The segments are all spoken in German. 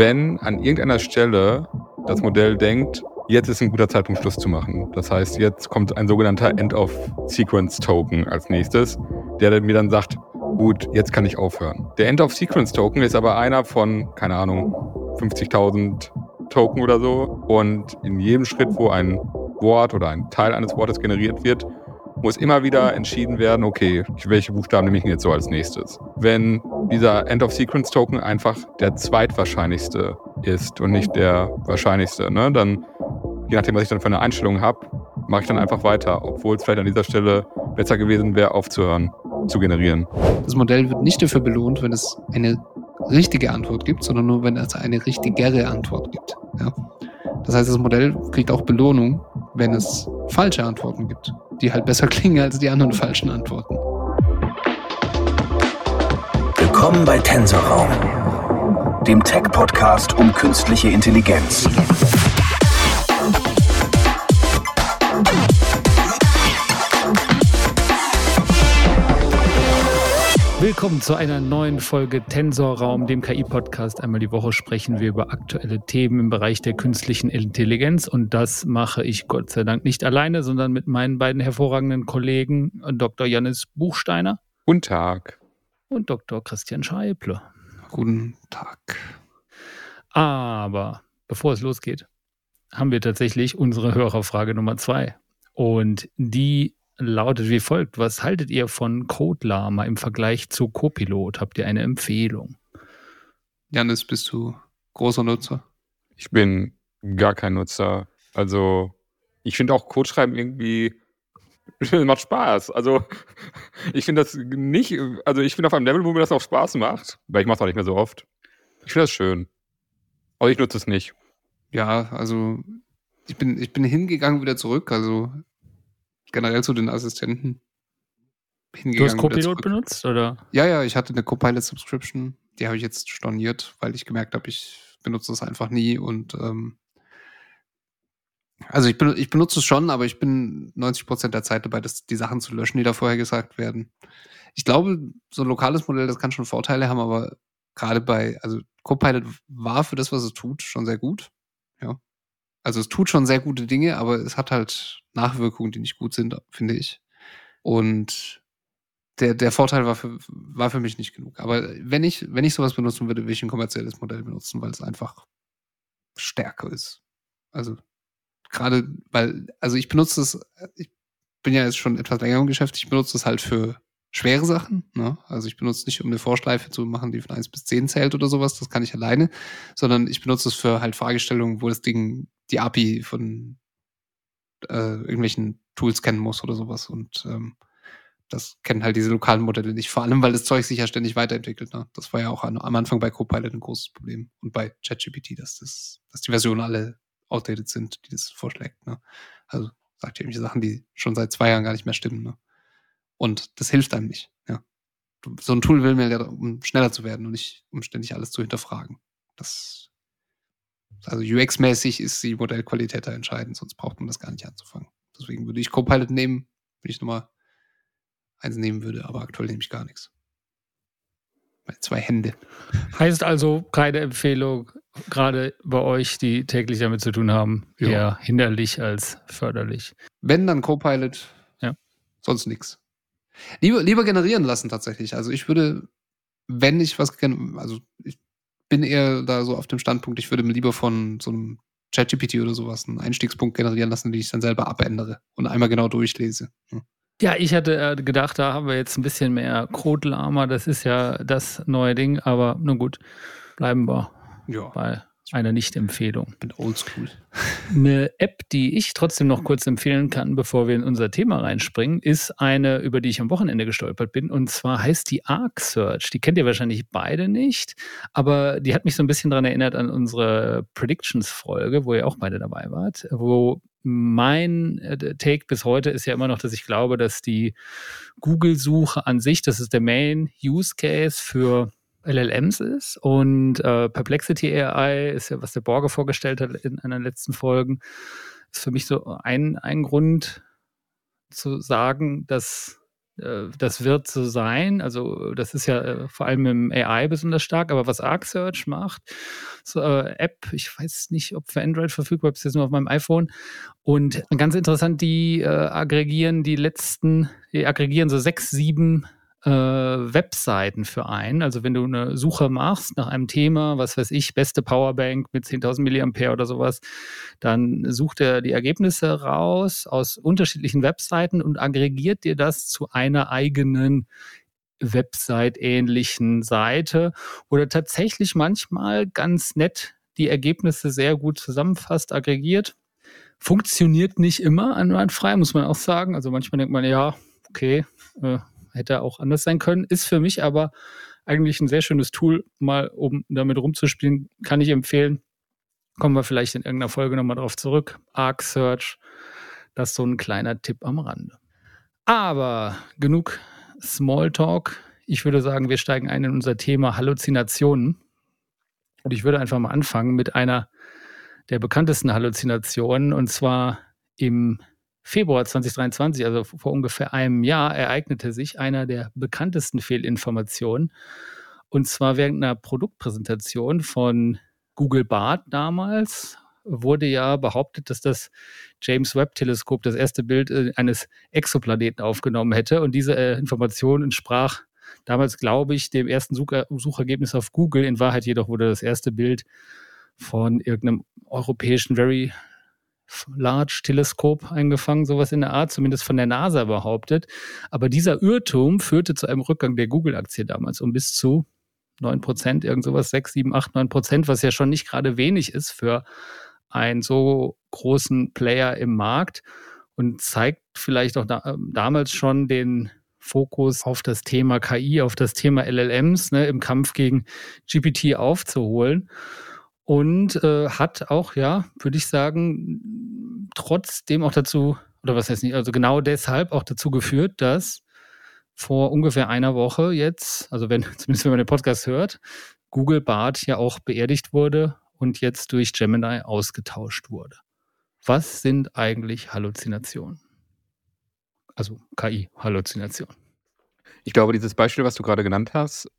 wenn an irgendeiner Stelle das Modell denkt, jetzt ist ein guter Zeitpunkt, Schluss zu machen. Das heißt, jetzt kommt ein sogenannter End-of-Sequence-Token als nächstes, der mir dann sagt, gut, jetzt kann ich aufhören. Der End-of-Sequence-Token ist aber einer von, keine Ahnung, 50.000 Token oder so. Und in jedem Schritt, wo ein Wort oder ein Teil eines Wortes generiert wird, muss immer wieder entschieden werden, okay, welche Buchstaben nehme ich denn jetzt so als nächstes? Wenn dieser End-of-Sequence-Token einfach der zweitwahrscheinlichste ist und nicht der wahrscheinlichste, ne, dann, je nachdem, was ich dann für eine Einstellung habe, mache ich dann einfach weiter, obwohl es vielleicht an dieser Stelle besser gewesen wäre, aufzuhören zu generieren. Das Modell wird nicht dafür belohnt, wenn es eine richtige Antwort gibt, sondern nur, wenn es eine richtigere Antwort gibt. Ja? Das heißt, das Modell kriegt auch Belohnung, wenn es falsche Antworten gibt, die halt besser klingen als die anderen falschen Antworten. Willkommen bei Tensorraum, dem Tech-Podcast um künstliche Intelligenz. Willkommen zu einer neuen Folge Tensorraum, dem KI-Podcast. Einmal die Woche sprechen wir über aktuelle Themen im Bereich der künstlichen Intelligenz und das mache ich Gott sei Dank nicht alleine, sondern mit meinen beiden hervorragenden Kollegen Dr. Janis Buchsteiner. Guten Tag. Und Dr. Christian Scheible. Guten Tag. Aber bevor es losgeht, haben wir tatsächlich unsere Hörerfrage Nummer zwei. Und die lautet wie folgt. Was haltet ihr von CodeLama im Vergleich zu Copilot? Habt ihr eine Empfehlung? Janis, bist du großer Nutzer? Ich bin gar kein Nutzer. Also, ich finde auch Codeschreiben irgendwie macht Spaß. Also, ich finde das nicht, also ich bin auf einem Level, wo mir das auch Spaß macht, weil ich mache es auch nicht mehr so oft. Ich finde das schön. Aber ich nutze es nicht. Ja, also ich bin, ich bin hingegangen wieder zurück. Also generell zu den Assistenten hingegangen. Du hast Copilot benutzt, oder? Ja, ja, ich hatte eine Copilot-Subscription. Die habe ich jetzt storniert, weil ich gemerkt habe, ich benutze das einfach nie und ähm, also ich, ben, ich benutze es schon, aber ich bin 90 Prozent der Zeit dabei, das, die Sachen zu löschen, die da vorher gesagt werden. Ich glaube, so ein lokales Modell, das kann schon Vorteile haben, aber gerade bei, also Copilot war für das, was es tut, schon sehr gut. Ja. Also es tut schon sehr gute Dinge, aber es hat halt Nachwirkungen, die nicht gut sind, finde ich. Und der, der Vorteil war für, war für mich nicht genug. Aber wenn ich, wenn ich sowas benutzen würde, würde ich ein kommerzielles Modell benutzen, weil es einfach stärker ist. Also gerade, weil, also ich benutze es, ich bin ja jetzt schon etwas länger im Geschäft, ich benutze es halt für schwere Sachen. Ne? Also ich benutze es nicht, um eine Vorschleife zu machen, die von 1 bis 10 zählt oder sowas, das kann ich alleine, sondern ich benutze es für halt Fragestellungen, wo das Ding die API von äh, irgendwelchen Tools kennen muss oder sowas. Und ähm, das kennen halt diese lokalen Modelle nicht. Vor allem, weil das Zeug sich ja ständig weiterentwickelt. Ne? Das war ja auch an, am Anfang bei Copilot ein großes Problem. Und bei ChatGPT, dass, das, dass die Versionen alle outdated sind, die das vorschlägt. Ne? Also sagt ja irgendwelche Sachen, die schon seit zwei Jahren gar nicht mehr stimmen. Ne? Und das hilft einem nicht. Ja. So ein Tool will mir ja, um schneller zu werden und nicht um ständig alles zu hinterfragen. Das also UX-mäßig ist die Modellqualität da entscheidend, sonst braucht man das gar nicht anzufangen. Deswegen würde ich Copilot nehmen, wenn ich nochmal eins nehmen würde, aber aktuell nehme ich gar nichts. Meine zwei Hände. Heißt also keine Empfehlung, gerade bei euch, die täglich damit zu tun haben, ja. eher hinderlich als förderlich. Wenn, dann Copilot, ja. sonst nichts. Lieber, lieber generieren lassen tatsächlich. Also ich würde, wenn ich was, also ich bin eher da so auf dem Standpunkt, ich würde mir lieber von so einem ChatGPT oder sowas einen Einstiegspunkt generieren lassen, den ich dann selber abändere und einmal genau durchlese. Hm. Ja, ich hatte äh, gedacht, da haben wir jetzt ein bisschen mehr Code-Lama, das ist ja das neue Ding, aber nun gut, bleiben wir ja. bei eine Nicht-Empfehlung. Bin oldschool. Eine App, die ich trotzdem noch kurz empfehlen kann, bevor wir in unser Thema reinspringen, ist eine, über die ich am Wochenende gestolpert bin. Und zwar heißt die Arc Search. Die kennt ihr wahrscheinlich beide nicht, aber die hat mich so ein bisschen daran erinnert an unsere Predictions-Folge, wo ihr auch beide dabei wart, wo mein äh, Take bis heute ist ja immer noch, dass ich glaube, dass die Google-Suche an sich, das ist der Main Use Case für LLMs ist und äh, Perplexity AI ist ja, was der Borge vorgestellt hat in einer letzten Folgen, ist für mich so ein, ein Grund zu sagen, dass äh, das wird so sein. Also das ist ja äh, vor allem im AI besonders stark, aber was Arc Search macht, so äh, App, ich weiß nicht, ob für Android verfügbar ist, jetzt nur auf meinem iPhone. Und ganz interessant, die äh, aggregieren die letzten, die aggregieren so sechs, sieben äh, Webseiten für einen. Also wenn du eine Suche machst nach einem Thema, was weiß ich, beste Powerbank mit 10.000 Milliampere oder sowas, dann sucht er die Ergebnisse raus aus unterschiedlichen Webseiten und aggregiert dir das zu einer eigenen Website-ähnlichen Seite oder tatsächlich manchmal ganz nett die Ergebnisse sehr gut zusammenfasst, aggregiert. Funktioniert nicht immer einwandfrei, muss man auch sagen. Also manchmal denkt man, ja, okay, äh, hätte auch anders sein können. Ist für mich aber eigentlich ein sehr schönes Tool, mal um damit rumzuspielen, kann ich empfehlen. Kommen wir vielleicht in irgendeiner Folge nochmal drauf zurück. Arc Search, das ist so ein kleiner Tipp am Rande. Aber genug Smalltalk. Ich würde sagen, wir steigen ein in unser Thema Halluzinationen. Und ich würde einfach mal anfangen mit einer der bekanntesten Halluzinationen, und zwar im Februar 2023, also vor ungefähr einem Jahr, ereignete sich einer der bekanntesten Fehlinformationen. Und zwar während einer Produktpräsentation von Google Bart damals wurde ja behauptet, dass das James Webb Teleskop das erste Bild äh, eines Exoplaneten aufgenommen hätte. Und diese äh, Information entsprach damals, glaube ich, dem ersten Sucher Suchergebnis auf Google. In Wahrheit jedoch wurde das erste Bild von irgendeinem europäischen Very Large Teleskop eingefangen, sowas in der Art, zumindest von der NASA behauptet. Aber dieser Irrtum führte zu einem Rückgang der Google-Aktie damals um bis zu 9 Prozent, irgend sowas, 6, 7, 8, 9 Prozent, was ja schon nicht gerade wenig ist für einen so großen Player im Markt und zeigt vielleicht auch da, ähm, damals schon den Fokus auf das Thema KI, auf das Thema LLMs ne, im Kampf gegen GPT aufzuholen und äh, hat auch, ja, würde ich sagen, trotzdem auch dazu, oder was heißt nicht, also genau deshalb auch dazu geführt, dass vor ungefähr einer Woche jetzt, also wenn, zumindest wenn man den Podcast hört, Google Bart ja auch beerdigt wurde und jetzt durch Gemini ausgetauscht wurde. Was sind eigentlich Halluzinationen? Also KI-Halluzinationen. Ich glaube, dieses Beispiel, was du gerade genannt hast,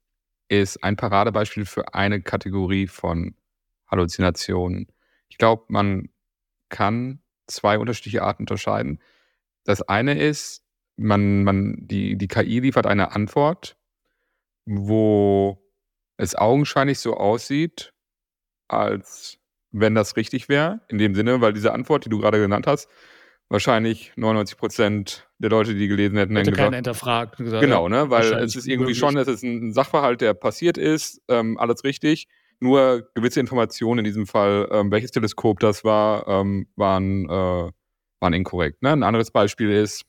ist ein Paradebeispiel für eine Kategorie von Halluzinationen. Ich glaube, man kann zwei unterschiedliche Arten unterscheiden. Das eine ist, man, man, die, die KI liefert eine Antwort, wo es augenscheinlich so aussieht, als wenn das richtig wäre. In dem Sinne, weil diese Antwort, die du gerade genannt hast, wahrscheinlich 99 Prozent der Leute, die gelesen hätten, hätte keiner hinterfragt. Gesagt, genau, ne? weil es ist irgendwie schon, es ist ein Sachverhalt, der passiert ist, ähm, alles richtig nur gewisse Informationen, in diesem Fall, ähm, welches Teleskop das war, ähm, waren, äh, waren inkorrekt. Ne? Ein anderes Beispiel ist,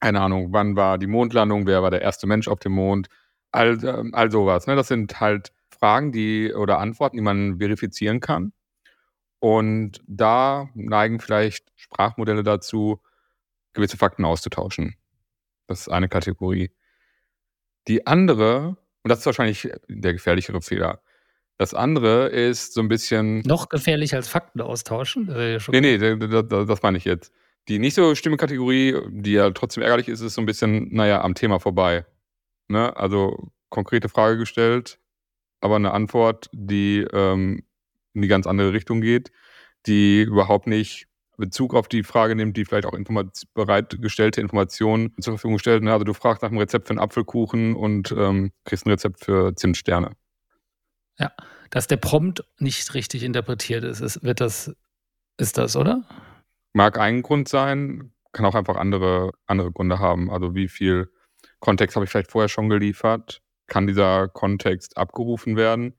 keine Ahnung, wann war die Mondlandung, wer war der erste Mensch auf dem Mond, all, äh, all sowas. Ne? Das sind halt Fragen, die oder Antworten, die man verifizieren kann. Und da neigen vielleicht Sprachmodelle dazu, gewisse Fakten auszutauschen. Das ist eine Kategorie. Die andere, und das ist wahrscheinlich der gefährlichere Fehler, das andere ist so ein bisschen. Noch gefährlicher als Fakten austauschen? Das nee, nee, das, das meine ich jetzt. Die nicht so stimme Kategorie, die ja trotzdem ärgerlich ist, ist so ein bisschen, naja, am Thema vorbei. Ne? Also konkrete Frage gestellt, aber eine Antwort, die ähm, in die ganz andere Richtung geht, die überhaupt nicht Bezug auf die Frage nimmt, die vielleicht auch informat bereitgestellte Informationen zur Verfügung stellt. Ne? Also du fragst nach einem Rezept für einen Apfelkuchen und ähm, kriegst ein Rezept für Zimtsterne. Ja, dass der Prompt nicht richtig interpretiert ist, ist wird das, ist das, oder? Mag ein Grund sein, kann auch einfach andere, andere Gründe haben. Also wie viel Kontext habe ich vielleicht vorher schon geliefert? Kann dieser Kontext abgerufen werden?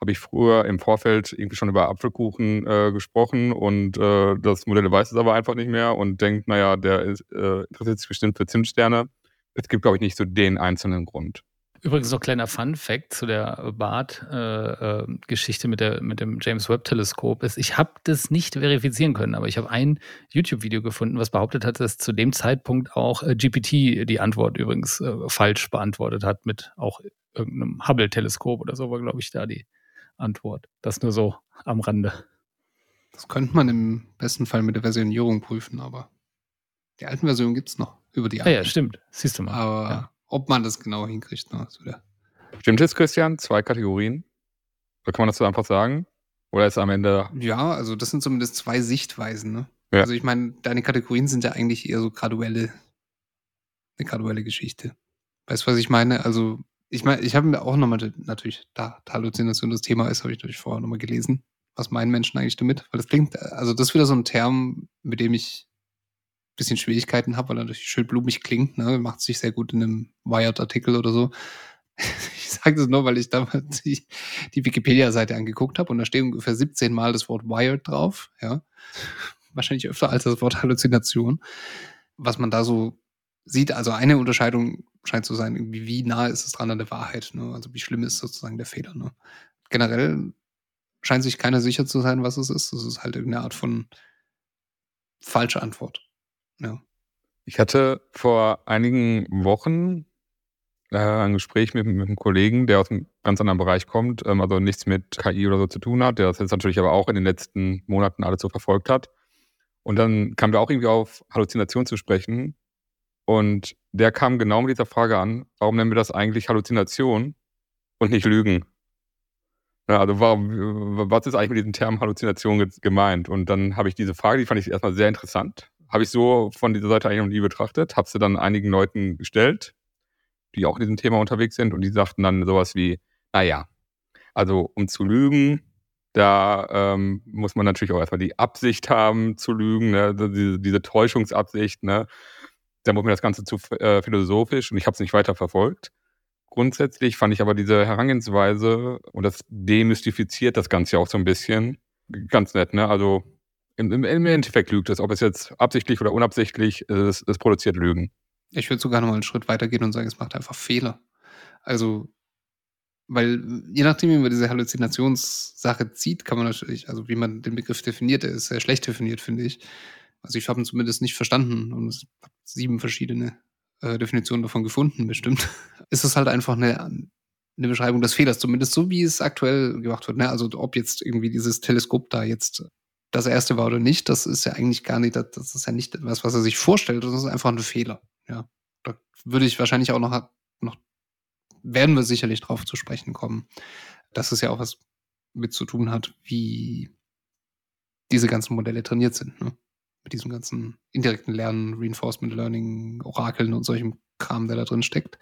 Habe ich früher im Vorfeld irgendwie schon über Apfelkuchen äh, gesprochen und äh, das Modell weiß es aber einfach nicht mehr und denkt, naja, der ist, äh, interessiert sich bestimmt für Zimtsterne. Es gibt, glaube ich, nicht so den einzelnen Grund. Übrigens noch kleiner Fun Fact zu der BART-Geschichte äh, äh, mit, mit dem James Webb-Teleskop ist, ich habe das nicht verifizieren können, aber ich habe ein YouTube-Video gefunden, was behauptet hat, dass zu dem Zeitpunkt auch äh, GPT die Antwort übrigens falsch beantwortet hat mit auch irgendeinem Hubble-Teleskop oder so war, glaube ich, da die Antwort. Das nur so am Rande. Das könnte man im besten Fall mit der Versionierung prüfen, aber die alten Versionen gibt es noch. über die Ah ja, stimmt. Siehst du mal. Aber Ja. Ob man das genau hinkriegt, ne. Stimmt es, Christian? Zwei Kategorien? Oder kann man das so einfach sagen? Oder ist am Ende. Ja, also das sind zumindest zwei Sichtweisen, ne? Ja. Also ich meine, deine Kategorien sind ja eigentlich eher so graduelle, eine graduelle Geschichte. Weißt du, was ich meine? Also, ich meine, ich habe mir auch nochmal natürlich, da, Halluzination das Thema ist, habe ich natürlich vorher nochmal gelesen. Was meinen Menschen eigentlich damit? Weil das klingt, also das ist wieder so ein Term, mit dem ich bisschen Schwierigkeiten habe, weil er natürlich schön blumig klingt, ne? Macht sich sehr gut in einem Wired-Artikel oder so. Ich sage das nur, weil ich damals die, die Wikipedia-Seite angeguckt habe und da steht ungefähr 17 Mal das Wort Wired drauf, ja. Wahrscheinlich öfter als das Wort Halluzination. Was man da so sieht, also eine Unterscheidung scheint zu sein, irgendwie, wie nah ist es dran an der Wahrheit, ne? Also wie schlimm ist sozusagen der Fehler, ne? Generell scheint sich keiner sicher zu sein, was es ist. Das ist halt irgendeine Art von falsche Antwort. Ja. Ich hatte vor einigen Wochen äh, ein Gespräch mit, mit einem Kollegen, der aus einem ganz anderen Bereich kommt, ähm, also nichts mit KI oder so zu tun hat, der das jetzt natürlich aber auch in den letzten Monaten alles so verfolgt hat. Und dann kamen wir auch irgendwie auf Halluzination zu sprechen. Und der kam genau mit dieser Frage an, warum nennen wir das eigentlich Halluzination und nicht Lügen? Ja, also warum, was ist eigentlich mit diesem Term Halluzination ge- gemeint? Und dann habe ich diese Frage, die fand ich erstmal sehr interessant, habe ich so von dieser Seite eigentlich noch nie betrachtet, habe sie dann einigen Leuten gestellt, die auch in diesem Thema unterwegs sind und die sagten dann sowas wie, naja, also um zu lügen, da ähm, muss man natürlich auch erstmal die Absicht haben zu lügen, ne? diese, diese Täuschungsabsicht, ne? da wurde mir das Ganze zu äh, philosophisch und ich habe es nicht weiter verfolgt. Grundsätzlich fand ich aber diese Herangehensweise und das demystifiziert das Ganze auch so ein bisschen ganz nett. Ne? Also im, im, Endeffekt lügt es, ob es jetzt absichtlich oder unabsichtlich, es, es produziert Lügen. Ich würde sogar noch mal einen Schritt weiter gehen und sagen, es macht einfach Fehler. Also, weil je nachdem, wie man diese Halluzinationssache zieht, kann man natürlich, also wie man den Begriff definiert, der ist sehr schlecht definiert, finde ich. Also ich habe ihn zumindest nicht verstanden und es habe sieben verschiedene äh, Definitionen davon gefunden, bestimmt. ist es halt einfach eine, eine Beschreibung des Fehlers, zumindest so, wie es aktuell gemacht wird. Ne? Also ob jetzt irgendwie dieses Teleskop da jetzt das erste war oder nicht, das ist ja eigentlich gar nicht, das, ist ja nicht etwas, was er sich vorstellt, das ist einfach ein Fehler. Ja, da würde ich wahrscheinlich auch noch, noch werden wir sicherlich drauf zu sprechen kommen, dass es ja auch was mit zu tun hat, wie diese ganzen Modelle trainiert sind. Ne? Mit diesem ganzen indirekten Lernen, Reinforcement Learning, Orakeln und solchem Kram, der da drin steckt.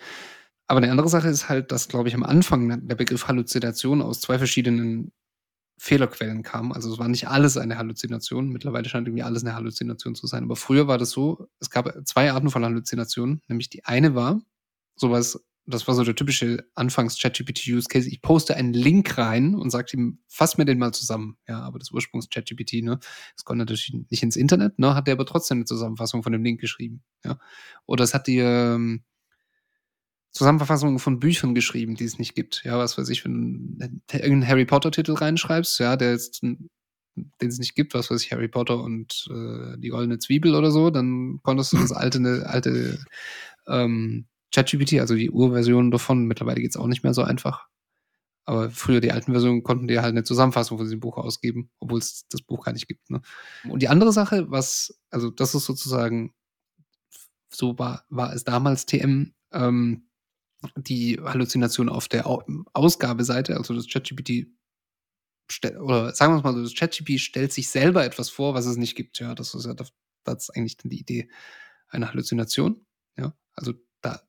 Aber eine andere Sache ist halt, dass, glaube ich, am Anfang der Begriff Halluzination aus zwei verschiedenen Fehlerquellen kam. Also es war nicht alles eine Halluzination. Mittlerweile scheint irgendwie alles eine Halluzination zu sein. Aber früher war das so, es gab zwei Arten von Halluzinationen. Nämlich die eine war sowas, das war so der typische Anfangs-ChatGPT-Use-Case. Ich poste einen Link rein und sage ihm, fass mir den mal zusammen. Ja, aber das Ursprungs-ChatGPT, ne, das konnte natürlich nicht ins Internet, ne, hat der aber trotzdem eine Zusammenfassung von dem Link geschrieben. Ja. Oder es hat dir ähm, Zusammenfassungen von Büchern geschrieben, die es nicht gibt. Ja, was weiß ich, wenn du irgendeinen Harry Potter-Titel reinschreibst, ja, der jetzt, den es nicht gibt, was weiß ich, Harry Potter und äh, die goldene Zwiebel oder so, dann konntest du das alte, ne, alte ähm, ChatGPT, also die Urversion davon, mittlerweile geht es auch nicht mehr so einfach. Aber früher die alten Versionen konnten dir halt eine Zusammenfassung von diesem Buch ausgeben, obwohl es das Buch gar nicht gibt. Ne? Und die andere Sache, was, also das ist sozusagen, so war, war es damals TM, ähm, die Halluzination auf der Ausgabeseite, also das ChatGPT oder sagen wir es mal so, das ChatGPT stellt sich selber etwas vor, was es nicht gibt. Ja, das ist ja das, das ist eigentlich dann die Idee einer Halluzination. Ja, also da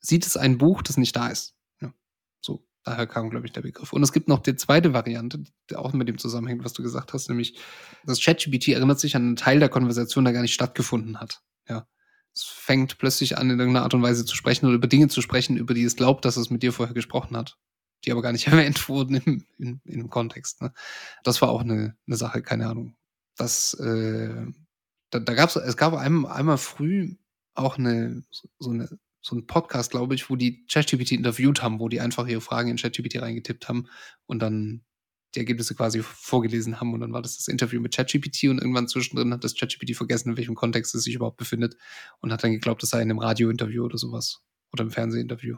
sieht es ein Buch, das nicht da ist. Ja, so daher kam, glaube ich, der Begriff. Und es gibt noch die zweite Variante, die auch mit dem zusammenhängt, was du gesagt hast, nämlich das ChatGPT erinnert sich an einen Teil der Konversation, der gar nicht stattgefunden hat. Ja, es fängt plötzlich an, in irgendeiner Art und Weise zu sprechen oder über Dinge zu sprechen, über die es glaubt, dass es mit dir vorher gesprochen hat, die aber gar nicht erwähnt wurden im, in, in dem Kontext. Ne? Das war auch eine, eine Sache, keine Ahnung. Das, äh, da, da gab es, es gab einmal, einmal früh auch eine, so eine, so ein Podcast, glaube ich, wo die ChatGPT interviewt haben, wo die einfach ihre Fragen in ChatGPT reingetippt haben und dann die Ergebnisse quasi vorgelesen haben und dann war das das Interview mit ChatGPT und irgendwann zwischendrin hat das ChatGPT vergessen, in welchem Kontext es sich überhaupt befindet und hat dann geglaubt, es sei in einem Radiointerview oder sowas oder im Fernsehinterview,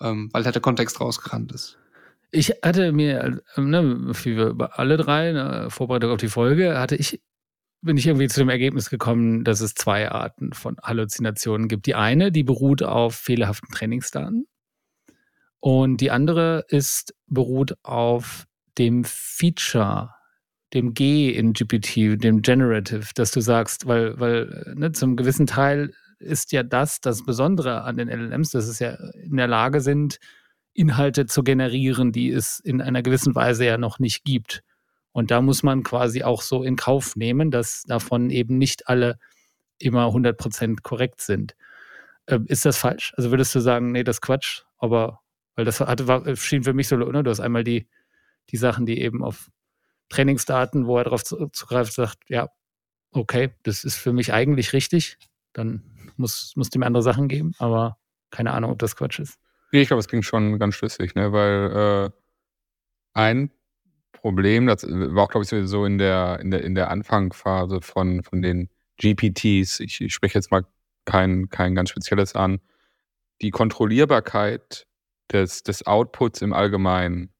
ähm, weil halt der Kontext rausgerannt ist. Ich hatte mir, ne, wie wir alle drei, ne, Vorbereitung auf die Folge, hatte ich bin ich irgendwie zu dem Ergebnis gekommen, dass es zwei Arten von Halluzinationen gibt. Die eine, die beruht auf fehlerhaften Trainingsdaten. Und die andere ist, beruht auf dem Feature, dem G in GPT, dem Generative, dass du sagst, weil, weil ne, zum gewissen Teil ist ja das das Besondere an den LLMs, dass es ja in der Lage sind, Inhalte zu generieren, die es in einer gewissen Weise ja noch nicht gibt. Und da muss man quasi auch so in Kauf nehmen, dass davon eben nicht alle immer 100% korrekt sind. Äh, ist das falsch? Also würdest du sagen, nee, das ist Quatsch, aber weil das hatte, war, schien für mich so, ne, du hast einmal die, die Sachen, die eben auf Trainingsdaten, wo er darauf zugreift, sagt, ja, okay, das ist für mich eigentlich richtig, dann muss, muss dem andere Sachen geben, aber keine Ahnung, ob das Quatsch ist. Ich glaube, es klingt schon ganz schlüssig, ne? weil äh, ein Problem, das war auch, glaube ich, so in der, in der, in der Anfangsphase von, von den GPTs, ich, ich spreche jetzt mal kein, kein ganz spezielles an, die Kontrollierbarkeit des, des Outputs im Allgemeinen.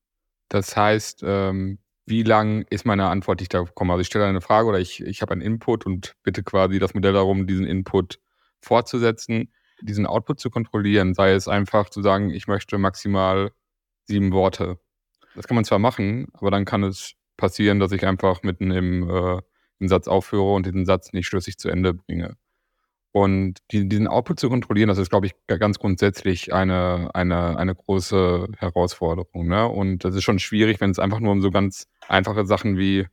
Das heißt, ähm, wie lang ist meine Antwort, die ich da bekomme? Also ich stelle eine Frage oder ich, ich habe einen Input und bitte quasi das Modell darum, diesen Input fortzusetzen, diesen Output zu kontrollieren, sei es einfach zu sagen, ich möchte maximal sieben Worte. Das kann man zwar machen, aber dann kann es passieren, dass ich einfach mitten im, äh, Satz aufhöre und diesen Satz nicht schlüssig zu Ende bringe. Und die, diesen Output zu kontrollieren, das ist, glaube ich, ganz grundsätzlich eine, eine, eine große Herausforderung. Ne? Und das ist schon schwierig, wenn es einfach nur um so ganz einfache Sachen wie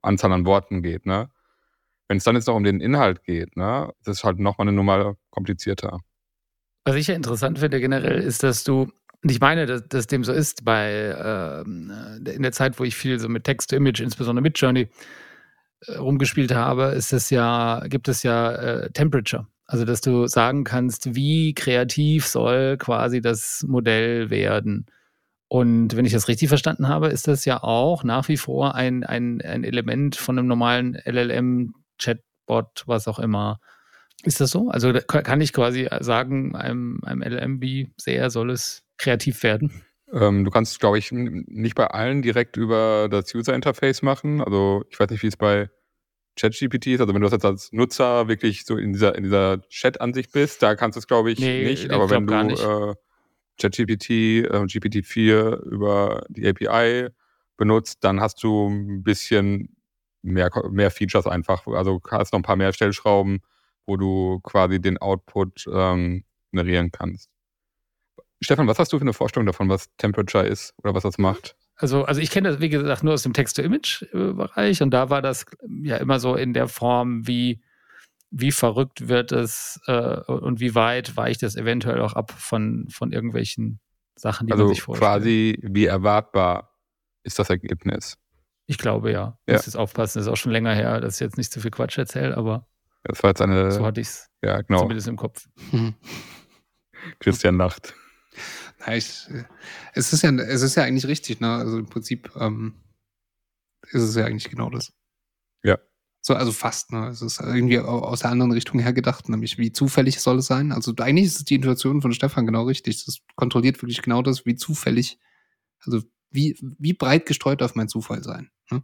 Anzahl an Worten geht. Ne? Wenn es dann jetzt noch um den Inhalt geht, ne, das ist halt nochmal eine Nummer komplizierter. Was ich ja interessant finde generell, ist, dass du, und ich meine, dass, dass dem so ist, bei ähm, in der Zeit, wo ich viel so mit Text-to-Image, insbesondere mit Journey, äh, rumgespielt habe, ist es ja, gibt es ja äh, Temperature. Also, dass du sagen kannst, wie kreativ soll quasi das Modell werden. Und wenn ich das richtig verstanden habe, ist das ja auch nach wie vor ein, ein, ein Element von einem normalen LLM Chatbot, was auch immer. Ist das so? Also kann ich quasi sagen, einem, einem LLM, wie sehr soll es kreativ werden? Ähm, du kannst, glaube ich, nicht bei allen direkt über das User Interface machen. Also ich weiß nicht, wie es bei ChatGPT ist. Also wenn du das jetzt als Nutzer wirklich so in dieser, in dieser Chat-Ansicht bist, da kannst du es, glaube ich, nee, nicht. Aber wenn du äh, ChatGPT, äh, GPT-4 über die API benutzt, dann hast du ein bisschen mehr, mehr Features einfach. Also hast noch ein paar mehr Stellschrauben, wo du quasi den Output ähm, generieren kannst. Stefan, was hast du für eine Vorstellung davon, was Temperature ist oder was das macht? Also, also ich kenne das, wie gesagt, nur aus dem Text-to-Image-Bereich und da war das ja immer so in der Form, wie, wie verrückt wird es äh, und wie weit weicht es eventuell auch ab von, von irgendwelchen Sachen, die also man sich vorstellt. quasi wie erwartbar ist das Ergebnis. Ich glaube ja. ja. Muss jetzt aufpassen, das ist auch schon länger her, dass ich jetzt nicht zu viel Quatsch erzähle, aber das war jetzt eine, so hatte ich es ja, genau. zumindest im Kopf. Christian Nacht. Ja, ich, es, ist ja, es ist ja eigentlich richtig, ne? Also im Prinzip ähm, ist es ja eigentlich genau das. Ja. So, also fast, ne? Es ist irgendwie aus der anderen Richtung her gedacht, nämlich wie zufällig soll es sein. Also eigentlich ist die Intuition von Stefan genau richtig. Das kontrolliert wirklich genau das, wie zufällig, also wie, wie breit gestreut darf mein Zufall sein. Ne?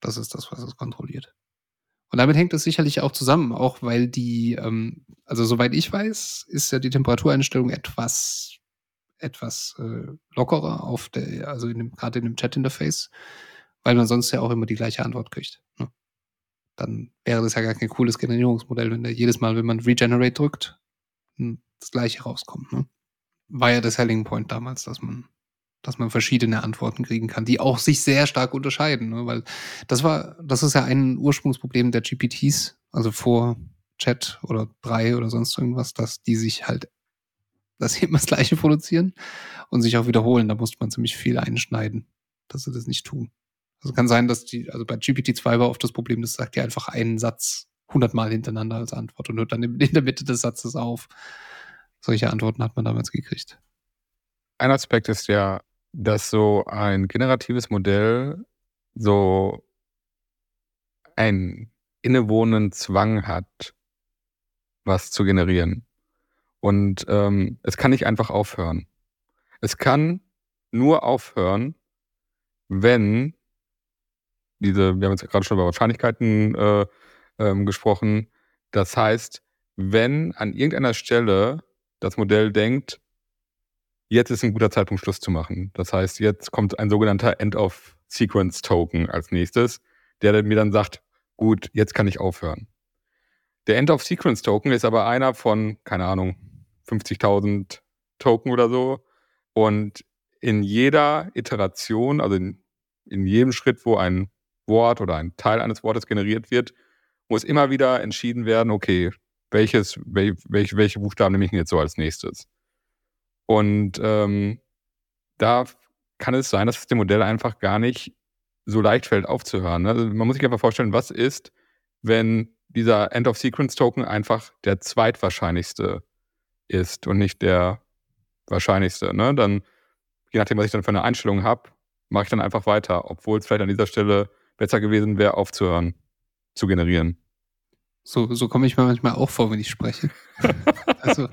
Das ist das, was es kontrolliert. Und damit hängt es sicherlich auch zusammen, auch weil die, ähm, also soweit ich weiß, ist ja die Temperatureinstellung etwas, etwas äh, lockerer auf der, also in dem, gerade in dem Chat-Interface, weil man sonst ja auch immer die gleiche Antwort kriegt. Ne? Dann wäre das ja gar kein cooles Generierungsmodell, wenn der jedes Mal, wenn man Regenerate drückt, das gleiche rauskommt. Ne? War ja der Selling Point damals, dass man dass man verschiedene Antworten kriegen kann, die auch sich sehr stark unterscheiden. Ne? Weil das war, das ist ja ein Ursprungsproblem der GPTs, also vor Chat oder drei oder sonst irgendwas, dass die sich halt, dass sie immer das Gleiche produzieren und sich auch wiederholen. Da musste man ziemlich viel einschneiden, dass sie das nicht tun. Also kann sein, dass die, also bei GPT-2 war oft das Problem, das sagt ja einfach einen Satz hundertmal hintereinander als Antwort und hört dann in der Mitte des Satzes auf. Solche Antworten hat man damals gekriegt. Ein Aspekt ist ja dass so ein generatives Modell so einen innewohnenden Zwang hat, was zu generieren. Und ähm, es kann nicht einfach aufhören. Es kann nur aufhören, wenn diese, wir haben jetzt gerade schon über Wahrscheinlichkeiten äh, ähm, gesprochen. Das heißt, wenn an irgendeiner Stelle das Modell denkt, jetzt ist ein guter Zeitpunkt, Schluss zu machen. Das heißt, jetzt kommt ein sogenannter End-of-Sequence-Token als nächstes, der mir dann sagt, gut, jetzt kann ich aufhören. Der End-of-Sequence-Token ist aber einer von, keine Ahnung, 50.000 Token oder so. Und in jeder Iteration, also in, in jedem Schritt, wo ein Wort oder ein Teil eines Wortes generiert wird, muss immer wieder entschieden werden, okay, welches, wel, welche, welche Buchstaben nehme ich jetzt so als nächstes? Und ähm, da kann es sein, dass es dem Modell einfach gar nicht so leicht fällt aufzuhören. Also man muss sich einfach vorstellen, was ist, wenn dieser End-of-Sequence-Token einfach der zweitwahrscheinlichste ist und nicht der wahrscheinlichste. Ne? Dann, je nachdem, was ich dann für eine Einstellung habe, mache ich dann einfach weiter, obwohl es vielleicht an dieser Stelle besser gewesen wäre, aufzuhören, zu generieren. So, so komme ich mir manchmal auch vor, wenn ich spreche. also,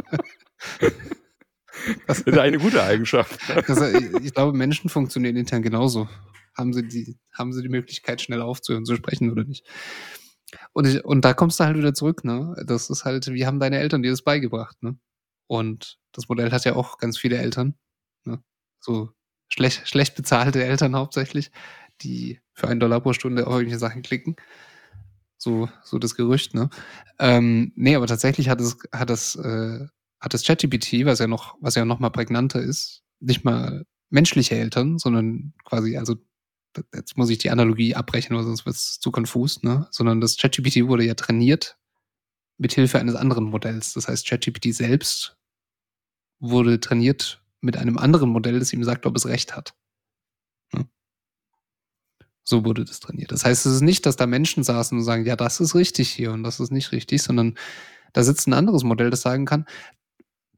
das ist eine gute Eigenschaft. Das, ich glaube, Menschen funktionieren intern genauso. Haben sie, die, haben sie die Möglichkeit, schnell aufzuhören, zu sprechen oder nicht? Und, ich, und da kommst du halt wieder zurück, ne? Das ist halt, wie haben deine Eltern dir das beigebracht, ne? Und das Modell hat ja auch ganz viele Eltern, ne? So schlecht, schlecht bezahlte Eltern hauptsächlich, die für einen Dollar pro Stunde auf irgendwelche Sachen klicken. So, so das Gerücht, ne? Ähm, nee, aber tatsächlich hat es, hat das, äh, hat das ChatGPT, was ja noch, was ja noch mal prägnanter ist, nicht mal menschliche Eltern, sondern quasi, also jetzt muss ich die Analogie abbrechen, weil sonst wird es zu konfus, ne? Sondern das ChatGPT wurde ja trainiert mit Hilfe eines anderen Modells. Das heißt, ChatGPT selbst wurde trainiert mit einem anderen Modell, das ihm sagt, ob es recht hat. Ne? So wurde das trainiert. Das heißt, es ist nicht, dass da Menschen saßen und sagen, ja, das ist richtig hier und das ist nicht richtig, sondern da sitzt ein anderes Modell, das sagen kann,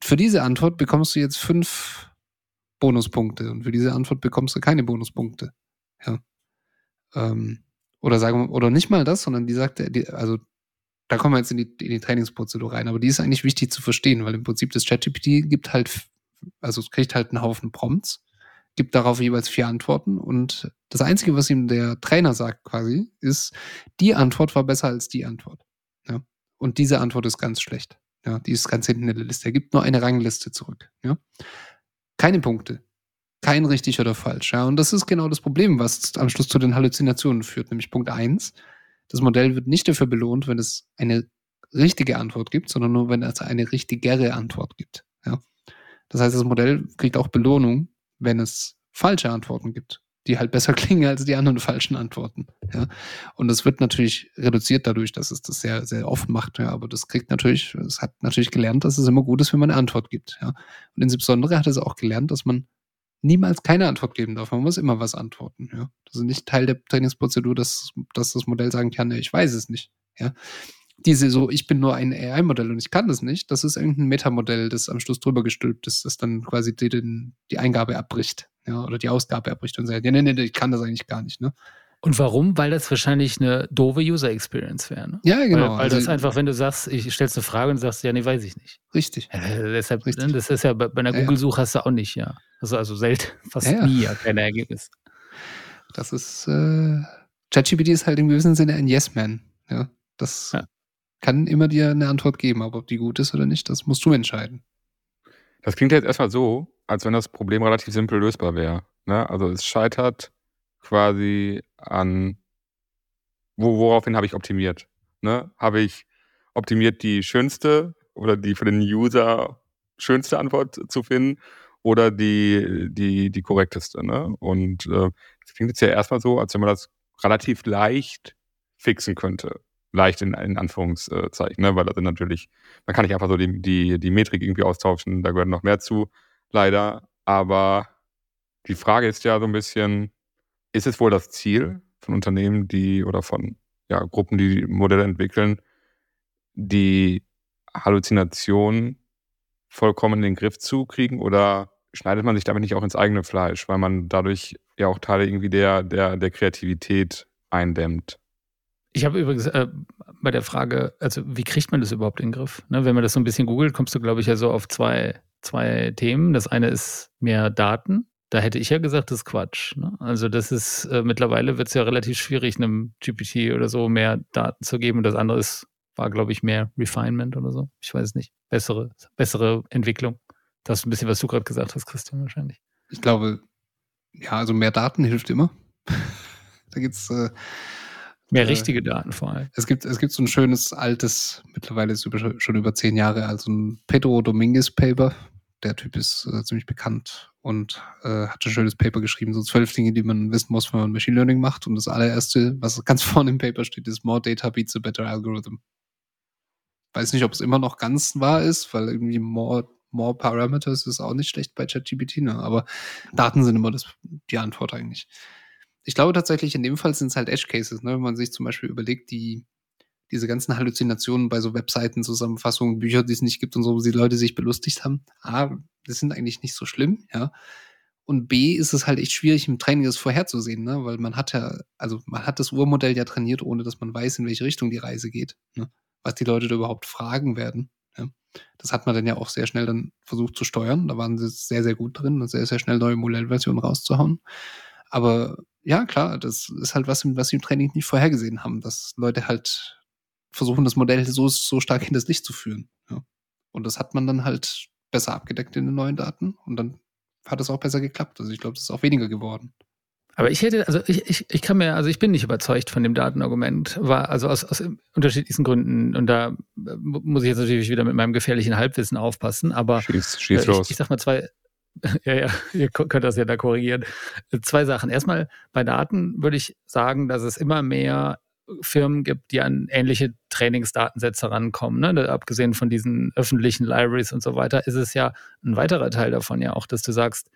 für diese Antwort bekommst du jetzt fünf Bonuspunkte und für diese Antwort bekommst du keine Bonuspunkte. Ja. Ähm, oder sagen oder nicht mal das, sondern die sagt, die, also da kommen wir jetzt in die, in die Trainingsprozedur rein, aber die ist eigentlich wichtig zu verstehen, weil im Prinzip das ChatGPT gibt halt, also es kriegt halt einen Haufen Prompts, gibt darauf jeweils vier Antworten und das Einzige, was ihm der Trainer sagt quasi, ist, die Antwort war besser als die Antwort. Ja? Und diese Antwort ist ganz schlecht. Ja, die ist ganz hinten in der Liste. Er gibt nur eine Rangliste zurück. Ja? Keine Punkte kein richtig oder falsch. Ja? Und das ist genau das Problem, was am Schluss zu den Halluzinationen führt. Nämlich Punkt eins: Das Modell wird nicht dafür belohnt, wenn es eine richtige Antwort gibt, sondern nur, wenn es eine richtigere Antwort gibt. Ja? Das heißt, das Modell kriegt auch Belohnung, wenn es falsche Antworten gibt, die halt besser klingen als die anderen falschen Antworten. Ja? Und das wird natürlich reduziert dadurch, dass es das sehr, sehr oft macht. Ja? Aber das kriegt natürlich, es hat natürlich gelernt, dass es immer gut ist, wenn man eine Antwort gibt. Ja? Und insbesondere hat es auch gelernt, dass man niemals keine Antwort geben darf. Man muss immer was antworten. Ja? Das ist nicht Teil der Trainingsprozedur, dass, dass das Modell sagen kann, ich weiß es nicht. Ja? Diese so, ich bin nur ein AI-Modell und ich kann das nicht, das ist irgendein Metamodell, das am Schluss drüber gestülpt ist, das dann quasi die, die, die Eingabe abbricht, ja, oder die Ausgabe abbricht und sagt, ja, nee, nee, ich kann das eigentlich gar nicht, ne? Und warum? Weil das wahrscheinlich eine doofe User Experience wäre. Ne? Ja, genau. Weil, weil also, das einfach, wenn du sagst, ich stellst eine Frage und sagst, ja, nee, weiß ich nicht. Richtig. Äh, deshalb, richtig. Ne, das ist ja bei, bei einer Google-Suche hast du auch nicht, ja. Also, also selten, fast ja, nie ja kein Ergebnis. Das ist, äh, ChatGPT ist halt im gewissen Sinne ein Yes-Man. Ja. Das ja. kann immer dir eine Antwort geben, aber ob die gut ist oder nicht, das musst du entscheiden. Das klingt jetzt erstmal so, als wenn das Problem relativ simpel lösbar wäre. Ne? Also es scheitert quasi an, wo, woraufhin habe ich optimiert? Ne? Habe ich optimiert, die schönste oder die für den User schönste Antwort zu finden oder die, die, die korrekteste. Ne? Und äh, klingt jetzt ja erstmal so, als wenn man das relativ leicht fixen könnte. Leicht in, in Anführungszeichen, ne? weil das sind natürlich, man kann nicht einfach so die, die, die Metrik irgendwie austauschen, da gehört noch mehr zu, leider. Aber die Frage ist ja so ein bisschen, ist es wohl das Ziel von Unternehmen, die oder von ja, Gruppen, die Modelle entwickeln, die Halluzination vollkommen in den Griff zu kriegen oder schneidet man sich damit nicht auch ins eigene Fleisch, weil man dadurch ja auch Teile irgendwie der, der, der Kreativität eindämmt? Ich habe übrigens äh, bei der Frage, also wie kriegt man das überhaupt in den Griff? Ne, wenn man das so ein bisschen googelt, kommst du, glaube ich, ja so auf zwei, zwei Themen. Das eine ist mehr Daten Da hätte ich ja gesagt, das ist Quatsch. Ne? Also das ist, äh, mittlerweile wird es ja relativ schwierig, einem GPT oder so mehr Daten zu geben. Und das andere ist, war, glaube ich, mehr Refinement oder so. Ich weiß nicht. Bessere, bessere Entwicklung. Das ist ein bisschen, was du gerade gesagt hast, Christian, wahrscheinlich. Ich glaube, ja, also mehr Daten hilft immer. da gibt's äh, mehr äh, richtige Daten vor allem. Es gibt, es gibt so ein schönes altes, mittlerweile ist über, schon über zehn Jahre alt, so ein Pedro Dominguez Paper. Der Typ ist äh, ziemlich bekannt und äh, hat ein schönes Paper geschrieben, so zwölf Dinge, die man wissen muss, wenn man Machine Learning macht. Und das allererste, was ganz vorne im Paper steht, ist More Data beats a better algorithm. Weiß nicht, ob es immer noch ganz wahr ist, weil irgendwie more, more parameters ist auch nicht schlecht bei ChatGPT, ne? aber Daten sind immer das, die Antwort eigentlich. Ich glaube tatsächlich, in dem Fall sind es halt Edge Cases, ne? wenn man sich zum Beispiel überlegt, die, diese ganzen Halluzinationen bei so Webseiten, Zusammenfassungen, Bücher, die es nicht gibt und so, wo die Leute sich belustigt haben. A, das sind eigentlich nicht so schlimm, ja. Und B ist es halt echt schwierig im Training das vorherzusehen, ne? weil man hat ja, also man hat das Urmodell ja trainiert, ohne dass man weiß, in welche Richtung die Reise geht, ne? was die Leute da überhaupt fragen werden. Ja? Das hat man dann ja auch sehr schnell dann versucht zu steuern. Da waren sie sehr, sehr gut drin, sehr, sehr schnell neue Modellversionen rauszuhauen. Aber ja, klar, das ist halt was, was sie im Training nicht vorhergesehen haben, dass Leute halt versuchen, das Modell so, so stark hinters Licht zu führen. Ja. Und das hat man dann halt besser abgedeckt in den neuen Daten und dann hat es auch besser geklappt. Also ich glaube, es ist auch weniger geworden. Aber ich hätte, also ich, ich, ich kann mir, also ich bin nicht überzeugt von dem Datenargument, war also aus, aus unterschiedlichsten Gründen und da muss ich jetzt natürlich wieder mit meinem gefährlichen Halbwissen aufpassen, aber schieß, schieß äh, ich, ich sag mal zwei, ja, ja, ihr könnt das ja da korrigieren. Zwei Sachen. Erstmal bei Daten würde ich sagen, dass es immer mehr Firmen gibt, die an ähnliche Trainingsdatensätze rankommen. Ne? Abgesehen von diesen öffentlichen Libraries und so weiter, ist es ja ein weiterer Teil davon ja auch, dass du sagst,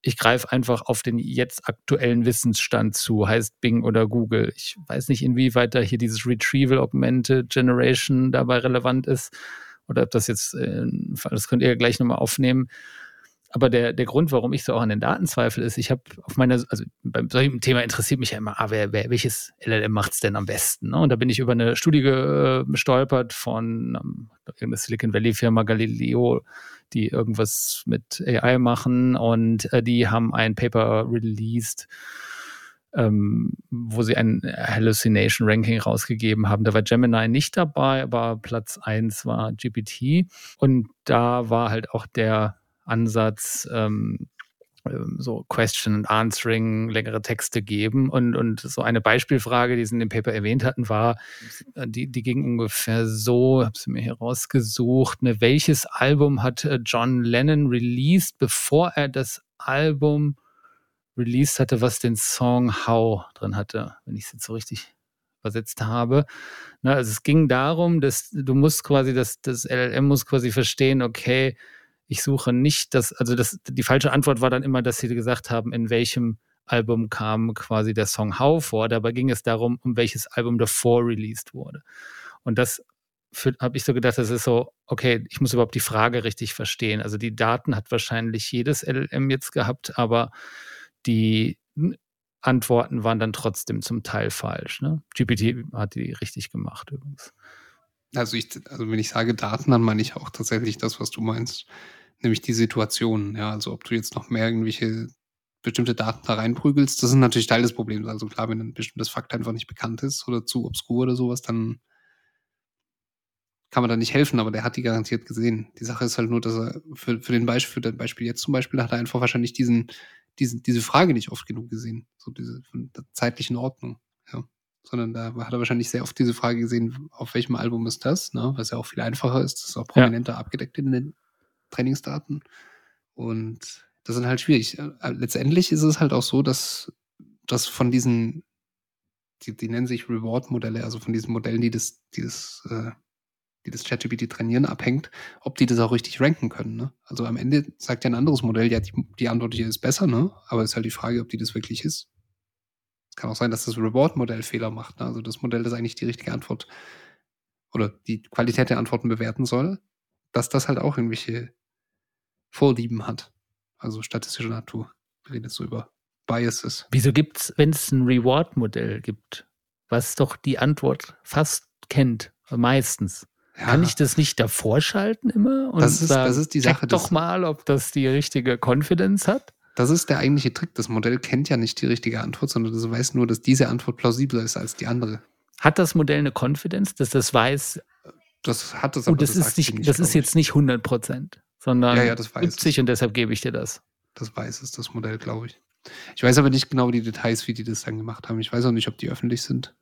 ich greife einfach auf den jetzt aktuellen Wissensstand zu, heißt Bing oder Google. Ich weiß nicht, inwieweit da hier dieses Retrieval Augmented Generation dabei relevant ist oder ob das jetzt, äh, das könnt ihr gleich nochmal aufnehmen aber der, der Grund, warum ich so auch an den Daten zweifle, ist, ich habe auf meiner, also beim solchen Thema interessiert mich ja immer, ah, wer, wer, welches LLM macht es denn am besten? Ne? Und da bin ich über eine Studie gestolpert von um, irgendeiner Silicon Valley Firma Galileo, die irgendwas mit AI machen und äh, die haben ein Paper released, ähm, wo sie ein Hallucination Ranking rausgegeben haben. Da war Gemini nicht dabei, aber Platz eins war GPT. Und da war halt auch der Ansatz, ähm, ähm, so Question and Answering, längere Texte geben. Und, und so eine Beispielfrage, die Sie in dem Paper erwähnt hatten, war, äh, die, die ging ungefähr so, habe sie mir hier rausgesucht, ne, welches Album hat äh, John Lennon released, bevor er das Album released hatte, was den Song How drin hatte, wenn ich es jetzt so richtig übersetzt habe. Na, also es ging darum, dass du musst quasi, das, das LLM muss quasi verstehen, okay, ich suche nicht das, also das, die falsche Antwort war dann immer, dass sie gesagt haben, in welchem Album kam quasi der Song How vor. Dabei ging es darum, um welches Album davor released wurde. Und das habe ich so gedacht, das ist so, okay, ich muss überhaupt die Frage richtig verstehen. Also die Daten hat wahrscheinlich jedes LLM jetzt gehabt, aber die Antworten waren dann trotzdem zum Teil falsch. Ne? GPT hat die richtig gemacht übrigens. Also, ich, also wenn ich sage Daten, dann meine ich auch tatsächlich das, was du meinst nämlich die Situation. Ja, also ob du jetzt noch mehr irgendwelche bestimmte Daten da reinprügelst, das ist natürlich Teil des Problems. Also klar, wenn ein bestimmtes Fakt einfach nicht bekannt ist oder zu obskur oder sowas, dann kann man da nicht helfen, aber der hat die garantiert gesehen. Die Sache ist halt nur, dass er für, für den Beispiel, für das Beispiel jetzt zum Beispiel, hat er einfach wahrscheinlich diesen, diesen, diese Frage nicht oft genug gesehen. So diese von der zeitlichen Ordnung. Sondern da hat er wahrscheinlich sehr oft diese Frage gesehen, auf welchem Album ist das, ne? was ja auch viel einfacher ist, das ist auch prominenter ja. abgedeckt in den Trainingsdaten. Und das ist halt schwierig. Äh, letztendlich ist es halt auch so, dass, dass von diesen, die, die nennen sich Reward-Modelle, also von diesen Modellen, die das, die das, äh, die das ChatGPT trainieren, abhängt, ob die das auch richtig ranken können. Ne? Also am Ende sagt ja ein anderes Modell, ja, die, die Antwort hier ist besser, ne? aber es ist halt die Frage, ob die das wirklich ist. Es kann auch sein, dass das Reward-Modell Fehler macht. Ne? Also das Modell, das eigentlich die richtige Antwort oder die Qualität der Antworten bewerten soll, dass das halt auch irgendwelche Vorlieben hat. Also statistischer Natur. Wir reden jetzt so über Biases. Wieso gibt es, wenn es ein Reward-Modell gibt, was doch die Antwort fast kennt, meistens, ja. Kann ich das nicht davor schalten immer? Und das, ist, sagen, das ist die Sache. Check doch mal, ob das die richtige Confidence hat. Das ist der eigentliche Trick. Das Modell kennt ja nicht die richtige Antwort, sondern es weiß nur, dass diese Antwort plausibler ist als die andere. Hat das Modell eine Confidence, dass das weiß? Das hat es aber. Und das, das ist, nicht, das ist jetzt nicht 100 Prozent, sondern ja, ja, das 70 es. und deshalb gebe ich dir das. Das weiß es, das Modell, glaube ich. Ich weiß aber nicht genau die Details, wie die das dann gemacht haben. Ich weiß auch nicht, ob die öffentlich sind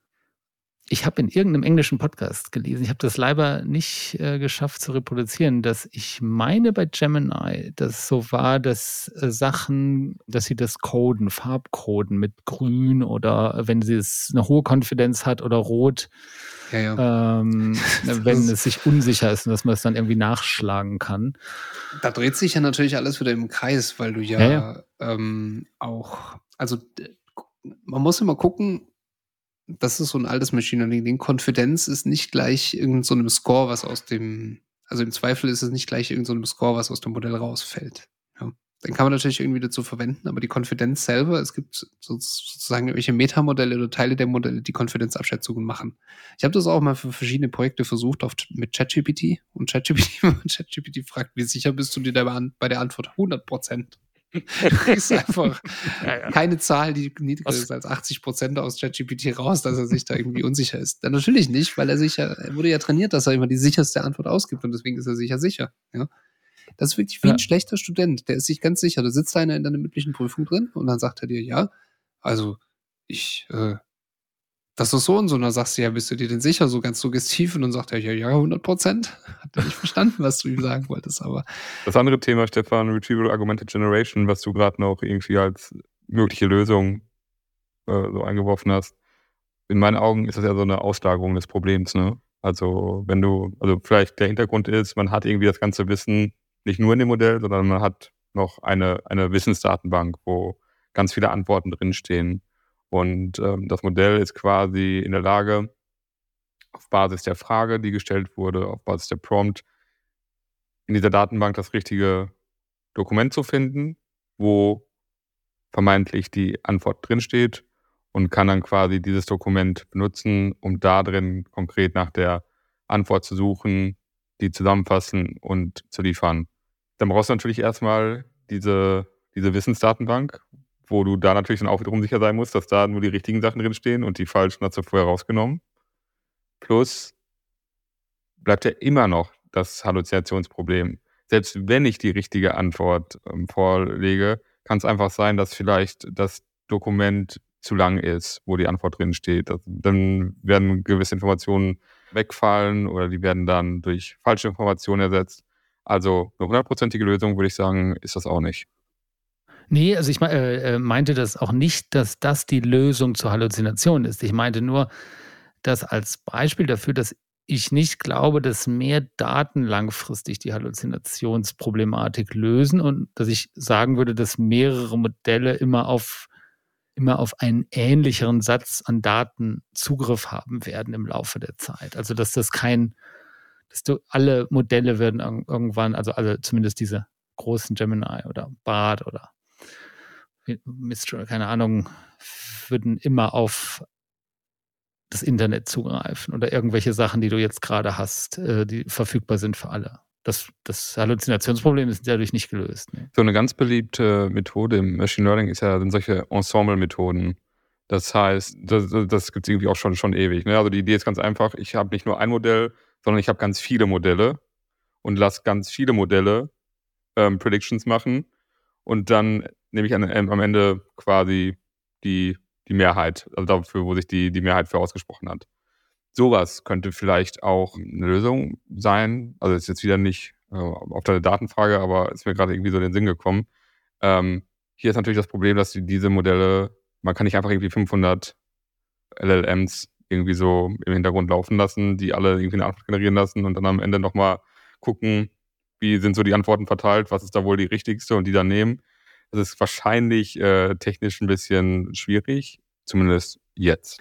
ich habe in irgendeinem englischen Podcast gelesen, ich habe das leider nicht äh, geschafft zu reproduzieren, dass ich meine bei Gemini, dass so war, dass äh, Sachen, dass sie das coden, Farbcoden mit grün oder wenn sie es eine hohe Konfidenz hat oder rot, ja, ja. Ähm, wenn es sich unsicher ist und dass man es dann irgendwie nachschlagen kann. Da dreht sich ja natürlich alles wieder im Kreis, weil du ja, ja ähm, auch, also man muss immer gucken, das ist so ein altes Machine Learning. Konfidenz ist nicht gleich irgendeinem so Score, was aus dem, also im Zweifel ist es nicht gleich irgendeinem so Score, was aus dem Modell rausfällt. Ja. Den kann man natürlich irgendwie dazu verwenden, aber die Konfidenz selber, es gibt sozusagen irgendwelche Metamodelle oder Teile der Modelle, die Konfidenzabschätzungen machen. Ich habe das auch mal für verschiedene Projekte versucht auf, mit ChatGPT und ChatGPT, ChatGPT fragt, wie sicher bist du dir bei der Antwort 100 Prozent? Kriegst einfach ja, ja. keine Zahl, die niedriger ist als 80 Prozent aus ChatGPT raus, dass er sich da irgendwie unsicher ist. Dann natürlich nicht, weil er sich ja, er wurde ja trainiert, dass er immer die sicherste Antwort ausgibt und deswegen ist er sicher sicher. Ja? Das ist wirklich wie ein schlechter Student, der ist sich ganz sicher. Da sitzt einer in deiner mündlichen Prüfung drin und dann sagt er dir, ja, also ich äh, das ist so und so. Und dann sagst du, ja, bist du dir denn sicher? So ganz suggestiv. Und dann sagt er, ja, ja, 100 Prozent. Nicht verstanden, was du ihm sagen wolltest. Aber das andere Thema, Stefan, Retrieval Augmented Generation, was du gerade noch irgendwie als mögliche Lösung äh, so eingeworfen hast. In meinen Augen ist das ja so eine Auslagerung des Problems. Ne? Also wenn du, also vielleicht der Hintergrund ist, man hat irgendwie das ganze Wissen nicht nur in dem Modell, sondern man hat noch eine, eine Wissensdatenbank, wo ganz viele Antworten drinstehen. Und ähm, das Modell ist quasi in der Lage, auf Basis der Frage, die gestellt wurde, auf Basis der Prompt, in dieser Datenbank das richtige Dokument zu finden, wo vermeintlich die Antwort drinsteht und kann dann quasi dieses Dokument benutzen, um da drin konkret nach der Antwort zu suchen, die zusammenfassen und zu liefern. Dann brauchst du natürlich erstmal diese, diese Wissensdatenbank, wo du da natürlich dann auch wiederum sicher sein musst, dass da nur die richtigen Sachen drinstehen und die falschen hast du vorher rausgenommen. Plus bleibt ja immer noch das Halluzinationsproblem. Selbst wenn ich die richtige Antwort ähm, vorlege, kann es einfach sein, dass vielleicht das Dokument zu lang ist, wo die Antwort drin steht. Dann werden gewisse Informationen wegfallen oder die werden dann durch falsche Informationen ersetzt. Also eine hundertprozentige Lösung würde ich sagen, ist das auch nicht. Nee, also ich äh, äh, meinte das auch nicht, dass das die Lösung zur Halluzination ist. Ich meinte nur, dass als Beispiel dafür, dass ich nicht glaube, dass mehr Daten langfristig die Halluzinationsproblematik lösen und dass ich sagen würde, dass mehrere Modelle immer auf, immer auf einen ähnlicheren Satz an Daten Zugriff haben werden im Laufe der Zeit. Also dass das kein, dass du alle Modelle werden irgendwann, also alle, zumindest diese großen Gemini oder Bart oder Mistral, keine Ahnung, würden immer auf das Internet zugreifen oder irgendwelche Sachen, die du jetzt gerade hast, äh, die verfügbar sind für alle. Das, das Halluzinationsproblem ist dadurch nicht gelöst. Nee. So eine ganz beliebte Methode im Machine Learning ist ja sind solche Ensemble-Methoden. Das heißt, das, das gibt es irgendwie auch schon, schon ewig. Ne? Also die Idee ist ganz einfach, ich habe nicht nur ein Modell, sondern ich habe ganz viele Modelle und lasse ganz viele Modelle ähm, Predictions machen und dann nehme ich an, am Ende quasi die, die Mehrheit, also dafür, wo sich die, die Mehrheit für ausgesprochen hat. Sowas könnte vielleicht auch eine Lösung sein. Also ist jetzt wieder nicht äh, auf deine Datenfrage, aber ist mir gerade irgendwie so in den Sinn gekommen. Ähm, hier ist natürlich das Problem, dass die, diese Modelle, man kann nicht einfach irgendwie 500 LLMs irgendwie so im Hintergrund laufen lassen, die alle irgendwie eine Antwort generieren lassen und dann am Ende nochmal gucken, wie sind so die Antworten verteilt, was ist da wohl die richtigste und die dann nehmen. Das ist wahrscheinlich äh, technisch ein bisschen schwierig, zumindest jetzt.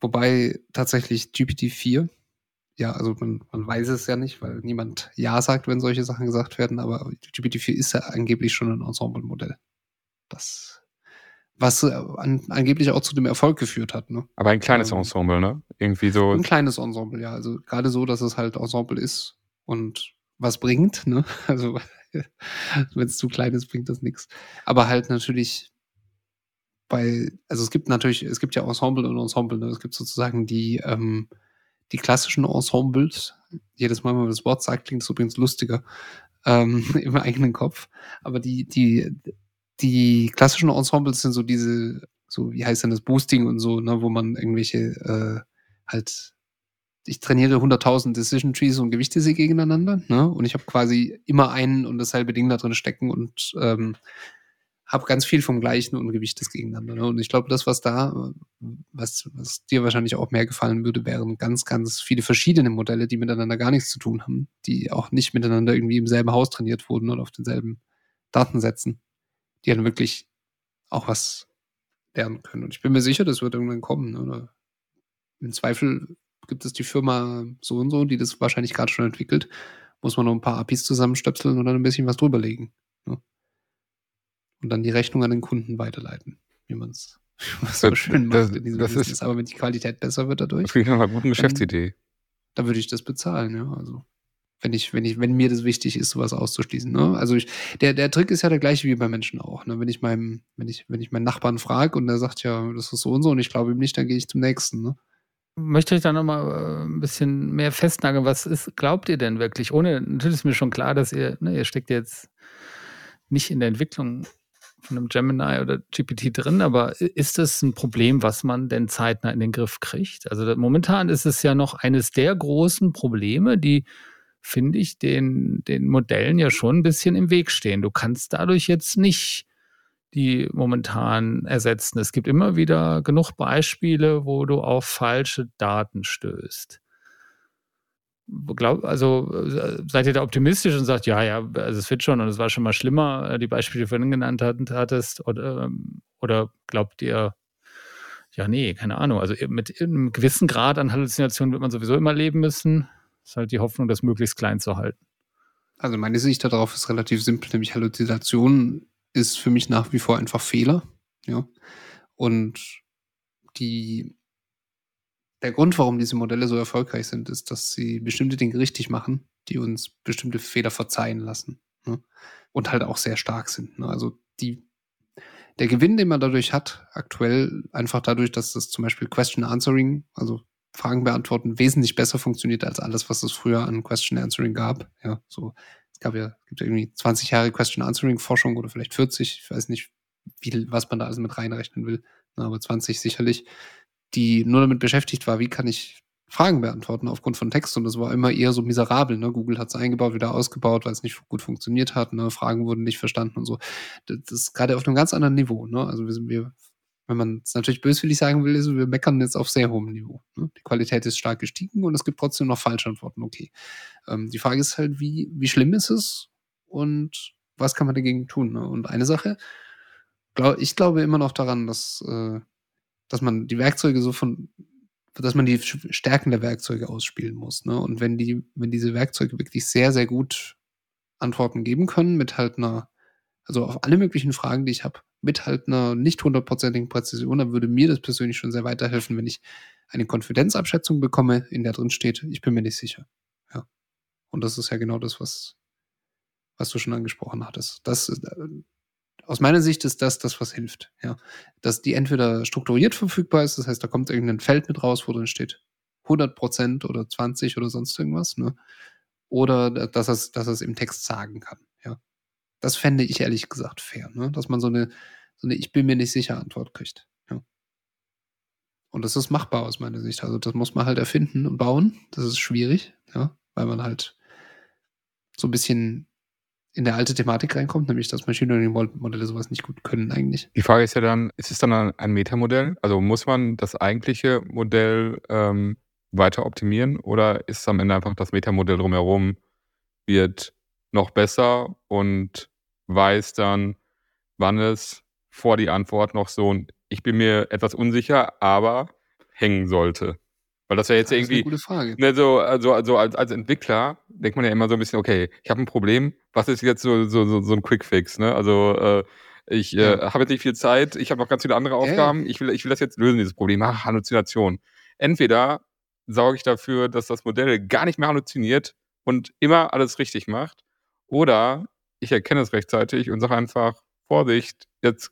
Wobei tatsächlich GPT-4, ja, also man, man, weiß es ja nicht, weil niemand Ja sagt, wenn solche Sachen gesagt werden, aber GPT-4 ist ja angeblich schon ein Ensemble-Modell. Das, was äh, an, angeblich auch zu dem Erfolg geführt hat. Ne? Aber ein kleines ähm, Ensemble, ne? Irgendwie so. Ein kleines Ensemble, ja. Also gerade so, dass es halt Ensemble ist und was bringt, ne? Also Wenn es zu klein ist, bringt das nichts. Aber halt natürlich bei, also es gibt natürlich, es gibt ja Ensemble und Ensemble. Ne? Es gibt sozusagen die, ähm, die klassischen Ensembles. Jedes Mal, wenn man das Wort sagt, klingt es übrigens lustiger ähm, im eigenen Kopf. Aber die, die, die klassischen Ensembles sind so diese, so wie heißt denn das Boosting und so, ne, wo man irgendwelche äh, halt ich trainiere 100.000 Decision Trees und gewichte sie gegeneinander, ne? Und ich habe quasi immer einen und dasselbe Ding da drin stecken und ähm, habe ganz viel vom Gleichen und gewichte es gegeneinander. Ne? Und ich glaube, das, was da, was, was dir wahrscheinlich auch mehr gefallen würde, wären ganz, ganz viele verschiedene Modelle, die miteinander gar nichts zu tun haben, die auch nicht miteinander irgendwie im selben Haus trainiert wurden oder auf denselben Datensätzen, die dann wirklich auch was lernen können. Und ich bin mir sicher, das wird irgendwann kommen. Oder im Zweifel gibt es die Firma so und so, die das wahrscheinlich gerade schon entwickelt. Muss man noch ein paar APIs zusammenstöpseln und dann ein bisschen was drüberlegen. Ne? Und dann die Rechnung an den Kunden weiterleiten, wie man es so schön macht das, in diesem das Business. ist, Aber wenn die Qualität besser wird dadurch, das klingt nach einer guten Geschäftsidee. dann würde ich das bezahlen, ja. Also wenn ich, wenn ich, wenn mir das wichtig ist, sowas auszuschließen. Ne? Also ich, der, der Trick ist ja der gleiche wie bei Menschen auch. Ne? Wenn ich meinem, wenn ich, wenn ich meinen Nachbarn frage und der sagt ja, das ist so und so und ich glaube ihm nicht, dann gehe ich zum nächsten. Ne? möchte ich da nochmal äh, ein bisschen mehr festnageln. Was ist, glaubt ihr denn wirklich? Ohne, natürlich ist mir schon klar, dass ihr, ne, ihr steckt jetzt nicht in der Entwicklung von einem Gemini oder GPT drin, aber ist das ein Problem, was man denn zeitnah in den Griff kriegt? Also momentan ist es ja noch eines der großen Probleme, die, finde ich, den, den Modellen ja schon ein bisschen im Weg stehen. Du kannst dadurch jetzt nicht die momentan ersetzen. Es gibt immer wieder genug Beispiele, wo du auf falsche Daten stößt. Glaub, also äh, seid ihr da optimistisch und sagt, ja, ja, also es wird schon und es war schon mal schlimmer, äh, die Beispiele, die du vorhin genannt hattest, oder, ähm, oder glaubt ihr, ja, nee, keine Ahnung. Also mit einem gewissen Grad an Halluzinationen wird man sowieso immer leben müssen. Ist halt die Hoffnung, das möglichst klein zu halten. Also meine Sicht darauf ist relativ simpel, nämlich Halluzinationen ist für mich nach wie vor einfach Fehler. Ja. Und die, der Grund, warum diese Modelle so erfolgreich sind, ist, dass sie bestimmte Dinge richtig machen, die uns bestimmte Fehler verzeihen lassen. Ne? Und halt auch sehr stark sind. Ne? Also die, der Gewinn, den man dadurch hat, aktuell einfach dadurch, dass das zum Beispiel Question Answering, also Fragen beantworten, wesentlich besser funktioniert als alles, was es früher an Question Answering gab. Ja, so gab ja, gibt ja irgendwie 20 Jahre Question-Answering-Forschung oder vielleicht 40, ich weiß nicht, wie, was man da also mit reinrechnen will, aber 20 sicherlich, die nur damit beschäftigt war, wie kann ich Fragen beantworten aufgrund von Text und das war immer eher so miserabel. Ne? Google hat es eingebaut, wieder ausgebaut, weil es nicht gut funktioniert hat. Ne? Fragen wurden nicht verstanden und so. Das ist gerade auf einem ganz anderen Niveau. Ne? Also wir, sind, wir wenn man es natürlich böswillig sagen will, ist, wir meckern jetzt auf sehr hohem Niveau. Ne? Die Qualität ist stark gestiegen und es gibt trotzdem noch Falschantworten. Okay. Ähm, die Frage ist halt, wie, wie schlimm ist es und was kann man dagegen tun? Ne? Und eine Sache, glaub, ich glaube immer noch daran, dass, äh, dass man die Werkzeuge so von, dass man die Stärken der Werkzeuge ausspielen muss. Ne? Und wenn die, wenn diese Werkzeuge wirklich sehr, sehr gut Antworten geben können, mit halt einer, also auf alle möglichen Fragen, die ich habe, mit halt einer nicht hundertprozentigen Präzision, dann würde mir das persönlich schon sehr weiterhelfen, wenn ich eine Konfidenzabschätzung bekomme, in der drin steht, ich bin mir nicht sicher. Ja. Und das ist ja genau das, was, was du schon angesprochen hattest. Das, äh, aus meiner Sicht ist das das, was hilft. Ja. Dass die entweder strukturiert verfügbar ist, das heißt, da kommt irgendein Feld mit raus, wo drin steht 100% oder 20 oder sonst irgendwas, ne? Oder dass es, dass es im Text sagen kann. Das fände ich ehrlich gesagt fair, ne? dass man so eine, so eine Ich bin mir nicht sicher Antwort kriegt. Ja. Und das ist machbar aus meiner Sicht. Also das muss man halt erfinden und bauen. Das ist schwierig, ja, weil man halt so ein bisschen in der alte Thematik reinkommt, nämlich dass Machine Learning Modelle sowas nicht gut können eigentlich. Die Frage ist ja dann, ist es dann ein Metamodell? Also muss man das eigentliche Modell ähm, weiter optimieren oder ist es am Ende einfach das Metamodell drumherum wird noch besser und weiß dann, wann es vor die Antwort noch so ein Ich bin mir etwas unsicher, aber hängen sollte. Weil das ja jetzt Das ist irgendwie, eine gute Frage. ne, so, also, also als, als Entwickler denkt man ja immer so ein bisschen, okay, ich habe ein Problem, was ist jetzt so, so, so, so ein Quickfix, ne? Also äh, ich äh, Ja. habe jetzt nicht viel Zeit, ich habe noch ganz viele andere Ja, ja. Aufgaben, ich will, ich will das jetzt lösen, dieses Problem. Ach, Halluzination. Entweder sorge ich dafür, dass das Modell gar nicht mehr halluziniert und immer alles richtig macht, oder ich erkenne es rechtzeitig und sage einfach, Vorsicht, jetzt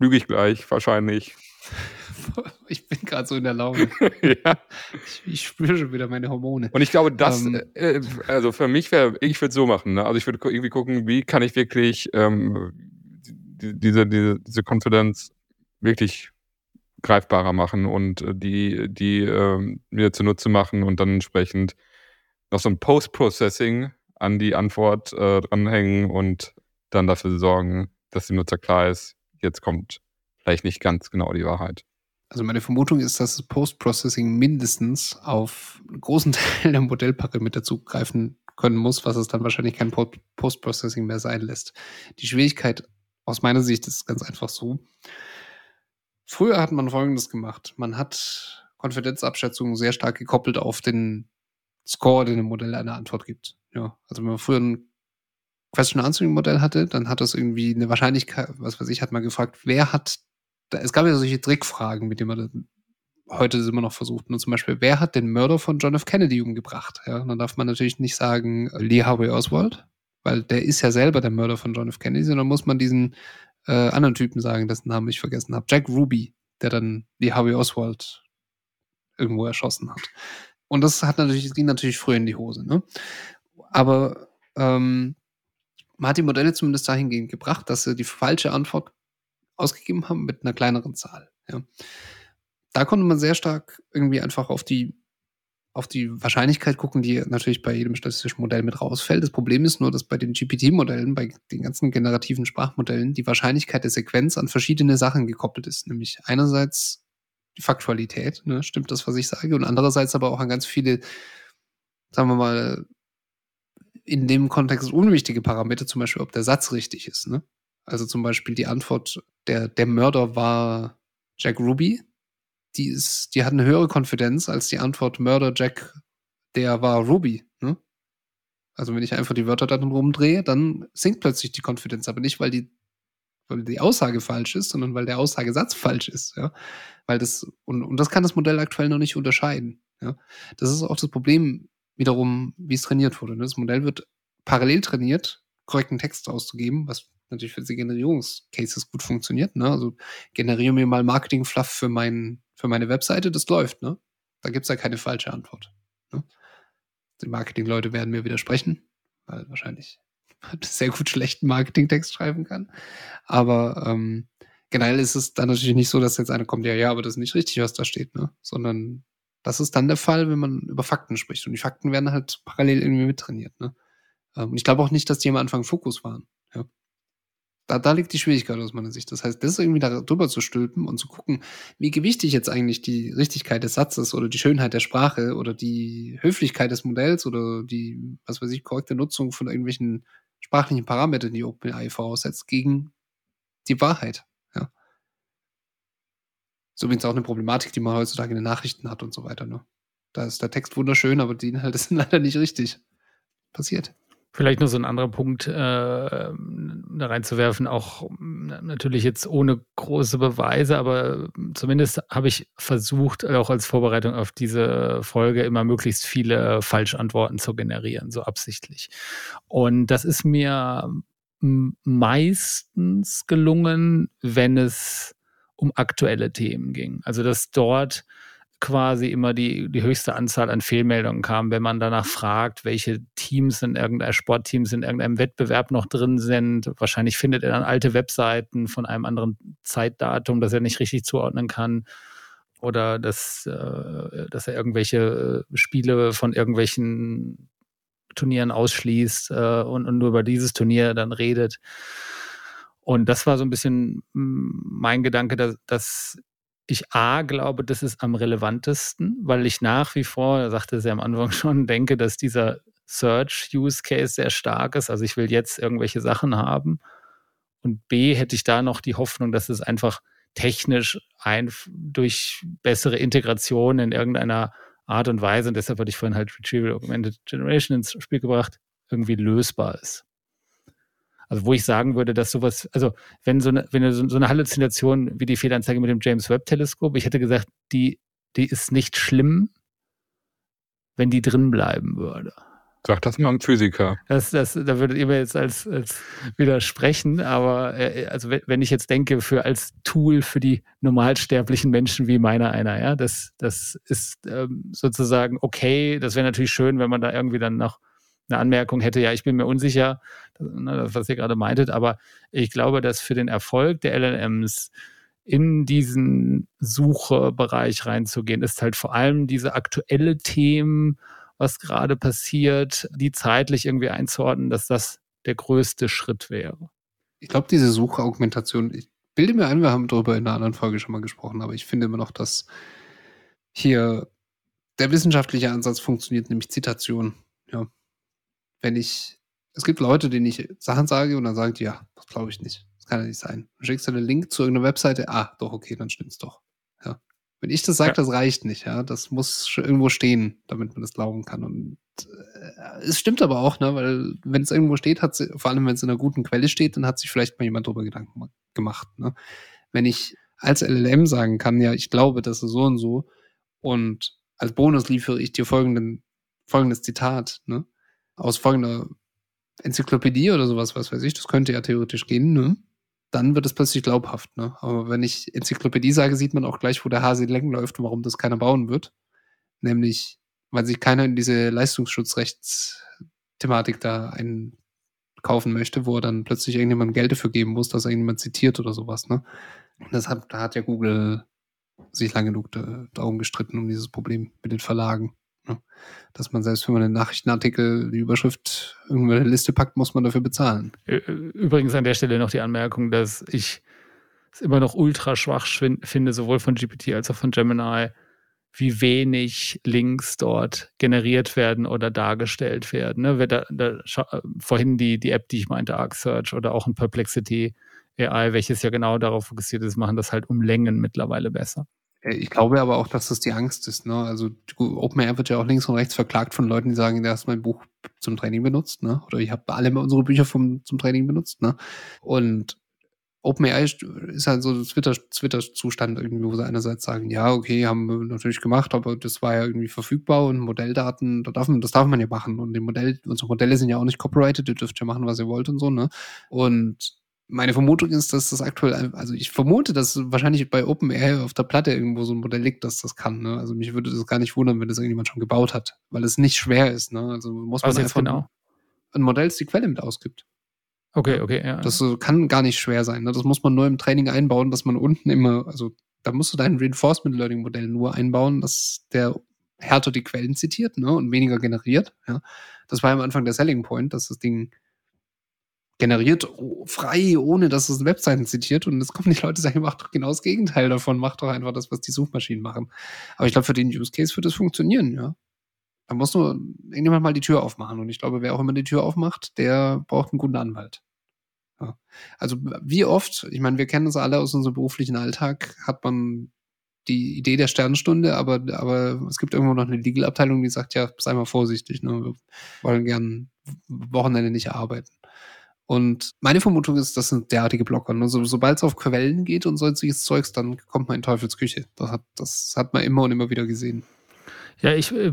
lüge ich gleich, wahrscheinlich. Ich bin gerade so in der Laune. ja. Ich, ich spüre schon wieder meine Hormone. Und ich glaube, das, Ähm. äh, also für mich wäre, ich würde so machen, ne? Also ich würde irgendwie gucken, wie kann ich wirklich ähm, die, diese, diese, diese Confidence wirklich greifbarer machen und äh, die, die ähm, mir zunutze machen und dann entsprechend noch so ein Post-Processing an die Antwort äh, dranhängen und dann dafür sorgen, dass dem Nutzer klar ist, jetzt kommt vielleicht nicht ganz genau die Wahrheit. Also meine Vermutung ist, dass das Post-Processing mindestens auf einen großen Teil der Modellparameter zugreifen können muss, was es dann wahrscheinlich kein Po- Post-Processing mehr sein lässt. Die Schwierigkeit aus meiner Sicht ist ganz einfach so. Früher hat man Folgendes gemacht. Man hat Konfidenzabschätzungen sehr stark gekoppelt auf den Score, den ein Modell eine Antwort gibt. Ja, also wenn man früher ein Question-Answering-Modell hatte, dann hat das irgendwie eine Wahrscheinlichkeit, was weiß ich, hat man gefragt, wer hat, da, es gab ja solche Trickfragen, mit denen man dann heute immer noch versucht. Nur zum Beispiel, wer hat den Mörder von John F. Kennedy umgebracht? Ja, und dann darf man natürlich nicht sagen äh, Lee Harvey Oswald, weil der ist ja selber der Mörder von John F. Kennedy, sondern muss man diesen äh, anderen Typen sagen, dessen Namen ich vergessen habe. Jack Ruby, der dann Lee Harvey Oswald irgendwo erschossen hat. Und das hat natürlich, das ging natürlich früher in die Hose, ne? Aber ähm, man hat die Modelle zumindest dahingehend gebracht, dass sie die falsche Antwort ausgegeben haben mit einer kleineren Zahl. Ja. Da konnte man sehr stark irgendwie einfach auf die, auf die Wahrscheinlichkeit gucken, die natürlich bei jedem statistischen Modell mit rausfällt. Das Problem ist nur, dass bei den GPT-Modellen, bei den ganzen generativen Sprachmodellen, die Wahrscheinlichkeit der Sequenz an verschiedene Sachen gekoppelt ist. Nämlich einerseits die Faktualität, ne, stimmt das, was ich sage, und andererseits aber auch an ganz viele, sagen wir mal, in dem Kontext unwichtige Parameter, zum Beispiel, ob der Satz richtig ist. Ne? Also zum Beispiel die Antwort, der, der Mörder war Jack Ruby, die, ist, die hat eine höhere Konfidenz als die Antwort Mörder Jack, der war Ruby. Ne? Also wenn ich einfach die Wörter dann rumdrehe, dann sinkt plötzlich die Konfidenz, aber nicht, weil die, weil die Aussage falsch ist, sondern weil der Aussagesatz falsch ist. Ja? Weil das, und, und das kann das Modell aktuell noch nicht unterscheiden. Ja? Das ist auch das Problem wiederum, wie es trainiert wurde. ne? Das Modell wird parallel trainiert, korrekten Text auszugeben, was natürlich für die Generierungscases gut funktioniert. Ne? Also generiere mir mal Marketing-Fluff für, mein, für meine Webseite, das läuft. Ne? Da gibt es ja keine falsche Antwort. Ne? Die Marketing-Leute werden mir widersprechen, weil wahrscheinlich man sehr gut schlechten Marketing-Text schreiben kann. Aber ähm, generell ist es dann natürlich nicht so, dass jetzt einer kommt, ja, ja, aber das ist nicht richtig, was da steht, ne? Sondern das ist dann der Fall, wenn man über Fakten spricht. Und die Fakten werden halt parallel irgendwie mittrainiert, ne? Ähm, Und ich glaube auch nicht, dass die am Anfang Fokus waren. Ja. Da, da liegt die Schwierigkeit aus meiner Sicht. Das heißt, das irgendwie da drüber zu stülpen und zu gucken, wie gewichtig jetzt eigentlich die Richtigkeit des Satzes oder die Schönheit der Sprache oder die Höflichkeit des Modells oder die, was weiß ich, korrekte Nutzung von irgendwelchen sprachlichen Parametern, die OpenAI voraussetzt, gegen die Wahrheit. Ja. Ist übrigens auch eine Problematik, die man heutzutage in den Nachrichten hat und so weiter. Ne? Da ist der Text wunderschön, aber die Inhalte sind leider nicht richtig. Passiert. Vielleicht nur so ein anderer Punkt äh, da reinzuwerfen, auch na- natürlich jetzt ohne große Beweise, aber zumindest habe ich versucht, auch als Vorbereitung auf diese Folge immer möglichst viele Falschantworten zu generieren, so absichtlich. Und das ist mir meistens gelungen, wenn es um aktuelle Themen ging. Also dass dort quasi immer die, die höchste Anzahl an Fehlmeldungen kam, wenn man danach fragt, welche Teams in irgendeinem Sportteams in irgendeinem Wettbewerb noch drin sind. Wahrscheinlich findet er dann alte Webseiten von einem anderen Zeitdatum, das er nicht richtig zuordnen kann. Oder dass, äh, dass er irgendwelche äh, Spiele von irgendwelchen Turnieren ausschließt äh, und, und nur über dieses Turnier dann redet. Und das war so ein bisschen mein Gedanke, dass, dass ich A glaube, das ist am relevantesten, weil ich nach wie vor, sagte ja am Anfang schon, denke, dass dieser Search-Use-Case sehr stark ist. Also ich will jetzt irgendwelche Sachen haben. Und B hätte ich da noch die Hoffnung, dass es einfach technisch ein, durch bessere Integration in irgendeiner Art und Weise, und deshalb hatte ich vorhin halt Retrieval Augmented Generation ins Spiel gebracht, irgendwie lösbar ist. Also wo ich sagen würde, dass sowas, also wenn so eine, wenn so so eine Halluzination wie die Fehlanzeige mit dem James Webb Teleskop, ich hätte gesagt, die, die ist nicht schlimm, wenn die drin bleiben würde. Sag das mal einem Physiker. Das, das, da würdet ihr mir jetzt als, als widersprechen, aber äh, also wenn ich jetzt denke, für als Tool für die normalsterblichen Menschen wie meiner einer, ja, das, das ist ähm, sozusagen okay. Das wäre natürlich schön, wenn man da irgendwie dann noch eine Anmerkung hätte, ja, ich bin mir unsicher, ne, was ihr gerade meintet, aber ich glaube, dass für den Erfolg der LLMs in diesen Suchebereich reinzugehen, ist halt vor allem diese aktuelle Themen, was gerade passiert, die zeitlich irgendwie einzuordnen, dass das der größte Schritt wäre. Ich glaube, diese Suchaugmentation, ich bilde mir ein, wir haben darüber in einer anderen Folge schon mal gesprochen, aber ich finde immer noch, dass hier der wissenschaftliche Ansatz funktioniert, nämlich Zitation. Ja. Wenn ich, es gibt Leute, denen ich Sachen sage und dann sagen die, ja, das glaube ich nicht. Das kann ja nicht sein. Dann schickst du einen Link zu irgendeiner Webseite, ah, doch, okay, dann stimmt's doch. Ja. Wenn ich das sage, ja. das reicht nicht, ja. Das muss irgendwo stehen, damit man das glauben kann. Und äh, es stimmt aber auch, ne, weil wenn es irgendwo steht, hat sie, vor allem wenn es in einer guten Quelle steht, dann hat sich vielleicht mal jemand darüber Gedanken gemacht. Ne? Wenn ich als LLM sagen kann, ja, ich glaube, das ist so und so, und als Bonus liefere ich dir folgenden, folgendes Zitat, ne? Aus folgender Enzyklopädie oder sowas, was weiß ich, das könnte ja theoretisch gehen, ne? dann wird es plötzlich glaubhaft. Ne? Aber wenn ich Enzyklopädie sage, sieht man auch gleich, wo der Hase Längen läuft und warum das keiner bauen wird. Nämlich, weil sich keiner in diese Leistungsschutzrechtsthematik da einkaufen möchte, wo er dann plötzlich irgendjemand Geld dafür geben muss, dass er irgendjemand zitiert oder sowas. Ne? Und deshalb, da hat ja Google sich lange genug darum gestritten, um dieses Problem mit den Verlagen. Ne? Dass man selbst, wenn man einen Nachrichtenartikel, die Überschrift irgendwo in eine Liste packt, muss man dafür bezahlen. Übrigens an der Stelle noch die Anmerkung, dass ich es immer noch ultra schwach finde, sowohl von GPT als auch von Gemini, wie wenig Links dort generiert werden oder dargestellt werden. Ne? Da, da, vorhin die, die App, die ich meinte, Arc Search oder auch ein Perplexity AI, welches ja genau darauf fokussiert ist, machen das halt um Längen mittlerweile besser. Äh, ich glaube aber auch, dass das die Angst ist. Ne? Also OpenAI wird ja auch links und rechts verklagt von Leuten, die sagen, du hast mein Buch zum Training benutzt, ne? Oder ich habe alle unsere Bücher vom, zum Training benutzt, ne? Und OpenAI ist halt so der Twitter-Zustand irgendwie, wo sie einerseits sagen, ja, okay, haben wir natürlich gemacht, aber das war ja irgendwie verfügbar und Modelldaten, das darf man, das darf man ja machen. Und die Modell, unsere Modelle sind ja auch nicht copyrighted, ihr dürft ja machen, was ihr wollt und so, ne? Und meine Vermutung ist, dass das aktuell, also ich vermute, dass wahrscheinlich bei OpenAI auf der Platte irgendwo so ein Modell liegt, dass das kann. Ne? Also mich würde das gar nicht wundern, wenn das irgendjemand schon gebaut hat, weil es nicht schwer ist. Ne? Also muss man Was einfach genau? ein Modell, das die Quelle mit ausgibt. Okay, okay, ja. Das kann gar nicht schwer sein. Ne? Das muss man nur im Training einbauen, dass man unten immer, also da musst du dein Reinforcement Learning Modell nur einbauen, dass der härter die Quellen zitiert ne? und weniger generiert. Ja? Das war am Anfang der Selling Point, dass das Ding generiert frei, ohne dass es Webseiten zitiert. Und es kommen die Leute sagen, macht doch genau das Gegenteil davon, macht doch einfach das, was die Suchmaschinen machen. Aber ich glaube, für den Use Case wird das funktionieren, ja. Da muss nur irgendjemand mal die Tür aufmachen. Und ich glaube, wer auch immer die Tür aufmacht, der braucht einen guten Anwalt. Ja. Also wie oft, ich meine, wir kennen das alle aus unserem beruflichen Alltag, hat man die Idee der Sternstunde, aber, aber es gibt irgendwo noch eine Legal-Abteilung, die sagt, ja, sei mal vorsichtig, ne? wir wollen gern Wochenende nicht arbeiten. Und meine Vermutung ist, das sind derartige Blocker. Also, sobald es auf Quellen geht und solches Zeugs, dann kommt man in Teufelsküche. Das hat, das hat man immer und immer wieder gesehen. Ja, ich, äh,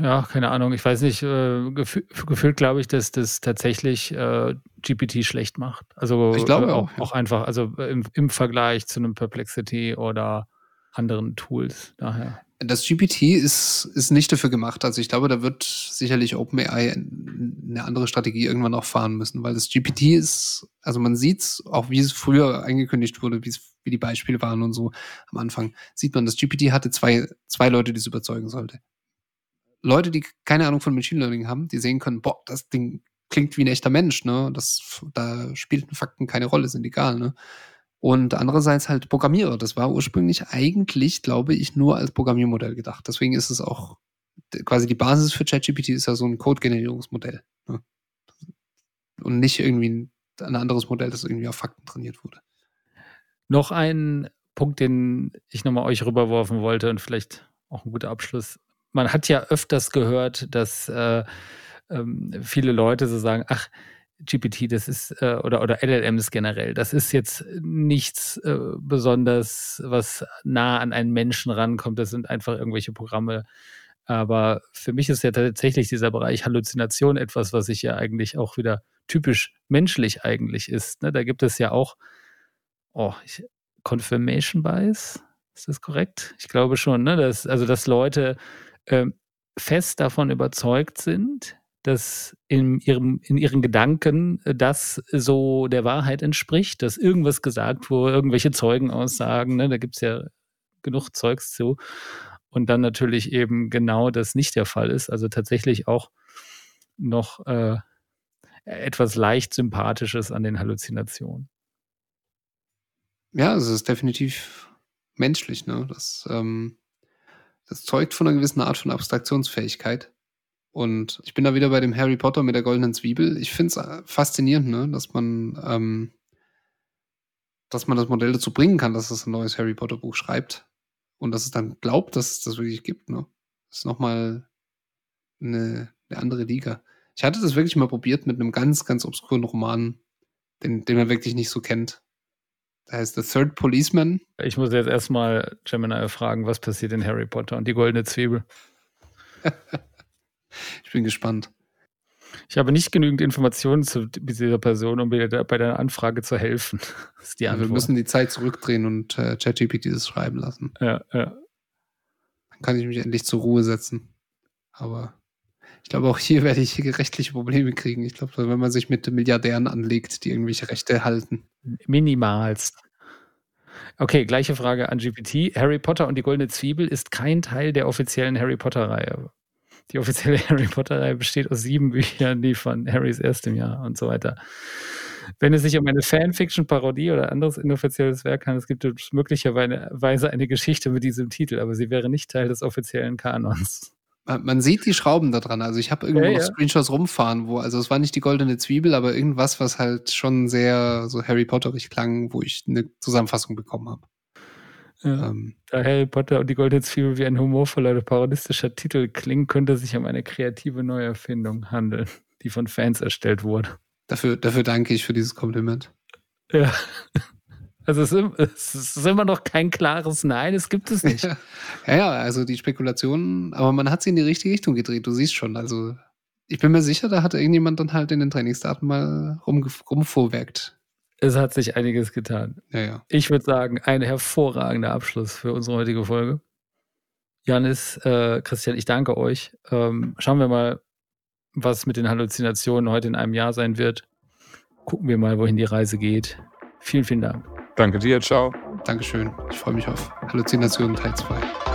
ja, keine Ahnung. Ich weiß nicht, äh, gefühlt, gefühlt glaube ich, dass das tatsächlich äh, GPT schlecht macht. Also ich glaube äh, auch, auch, auch einfach, also im, im Vergleich zu einem Perplexity oder anderen Tools. Daher das GPT ist, ist nicht dafür gemacht. Also ich glaube, da wird sicherlich OpenAI eine andere Strategie irgendwann auch fahren müssen, weil das GPT ist, also man sieht auch wie es früher angekündigt wurde, wie es, wie die Beispiele waren und so am Anfang, sieht man, das GPT hatte zwei, zwei Leute, die es überzeugen sollte. Leute, die keine Ahnung von Machine Learning haben, die sehen können, boah, das Ding klingt wie ein echter Mensch, ne? Das, da spielten Fakten keine Rolle, sind egal, ne? Und andererseits halt Programmierer. Das war ursprünglich eigentlich, glaube ich, nur als Programmiermodell gedacht. Deswegen ist es auch quasi die Basis für ChatGPT ist ja so ein Code-Generierungsmodell. Ne? Und nicht irgendwie ein, anderes Modell, das irgendwie auf Fakten trainiert wurde. Noch ein Punkt, den ich nochmal euch rüberworfen wollte und vielleicht auch ein guter Abschluss. Man hat ja öfters gehört, dass äh, ähm, viele Leute so sagen, ach, GPT, das ist, äh, oder, oder LLMs generell, das ist jetzt nichts äh, besonders, was nah an einen Menschen rankommt. Das sind einfach irgendwelche Programme. Aber für mich ist ja tatsächlich dieser Bereich Halluzination etwas, was sich ja eigentlich auch wieder typisch menschlich eigentlich ist. Ne? Da gibt es ja auch oh, ich, Confirmation Bias. Ist das korrekt? Ich glaube schon, ne? Dass, also, dass Leute äh, fest davon überzeugt sind, dass in, ihrem, in ihren Gedanken das so der Wahrheit entspricht, dass irgendwas gesagt wurde, irgendwelche Zeugenaussagen, ne? da gibt es ja genug Zeugs zu. Und dann natürlich eben genau das nicht der Fall ist. Also tatsächlich auch noch äh, etwas leicht Sympathisches an den Halluzinationen. Ja, es ist definitiv menschlich, ne? Das, ähm, das zeugt von einer gewissen Art von Abstraktionsfähigkeit. Und ich bin da wieder bei dem Harry Potter mit der goldenen Zwiebel. Ich finde es äh, faszinierend, ne? dass man, ähm, dass man das Modell dazu bringen kann, dass es ein neues Harry Potter Buch schreibt und dass es dann glaubt, dass es das wirklich gibt. Ne? Das ist nochmal eine, eine andere Liga. Ich hatte das wirklich mal probiert mit einem ganz, ganz obskuren Roman, den, den man wirklich nicht so kennt. Der heißt The Third Policeman. Ich muss jetzt erstmal Gemini fragen, was passiert in Harry Potter und die goldene Zwiebel. ich bin gespannt. Ich habe nicht genügend Informationen zu dieser Person, um mir bei deiner Anfrage zu helfen. Das ist die Antwort. wir müssen die Zeit zurückdrehen und äh, ChatGPT das schreiben lassen. Ja, ja. Dann kann ich mich endlich zur Ruhe setzen. Aber ich glaube, auch hier werde ich rechtliche Probleme kriegen. Ich glaube, wenn man sich mit Milliardären anlegt, die irgendwelche Rechte halten. Minimalst. Okay, gleiche Frage an GPT. Harry Potter und die Goldene Zwiebel ist kein Teil der offiziellen Harry Potter-Reihe. Die offizielle Harry Potter-Reihe besteht aus sieben Büchern, die von Harrys erstem Jahr und so weiter. Wenn es sich um eine Fanfiction, Parodie oder anderes inoffizielles Werk handelt, gibt es möglicherweise eine Geschichte mit diesem Titel, aber sie wäre nicht Teil des offiziellen Kanons. Man sieht die Schrauben da dran. Also ich habe irgendwo ja, noch ja. Screenshots rumfahren, wo, also es war nicht die goldene Zwiebel, aber irgendwas, was halt schon sehr so Harry Potterig klang, wo ich eine Zusammenfassung bekommen habe. Ja. Ähm, da Harry Potter und die goldene Zwiebel wie ein humorvoller oder parodistischer Titel klingen, könnte sich um eine kreative Neuerfindung handeln, die von Fans erstellt wurde. Dafür, dafür danke ich für dieses Kompliment. Ja. Also es ist, es ist, immer noch kein klares Nein, es gibt es nicht. Ja, ja, also die Spekulationen, aber man hat sie in die richtige Richtung gedreht, du siehst schon. Also ich bin mir sicher, da hat irgendjemand dann halt in den Trainingsdaten mal rum, rumvorwerkt. Es hat sich einiges getan. Ja, ja. Ich würde sagen, ein hervorragender Abschluss für unsere heutige Folge. Janis, äh, Christian, ich danke euch. Ähm, schauen wir mal, was mit den Halluzinationen heute in einem Jahr sein wird. Gucken wir mal, wohin die Reise geht. Vielen, vielen Dank. Danke dir, ciao. Dankeschön. Ich freue mich auf Halluzinationen Teil 2.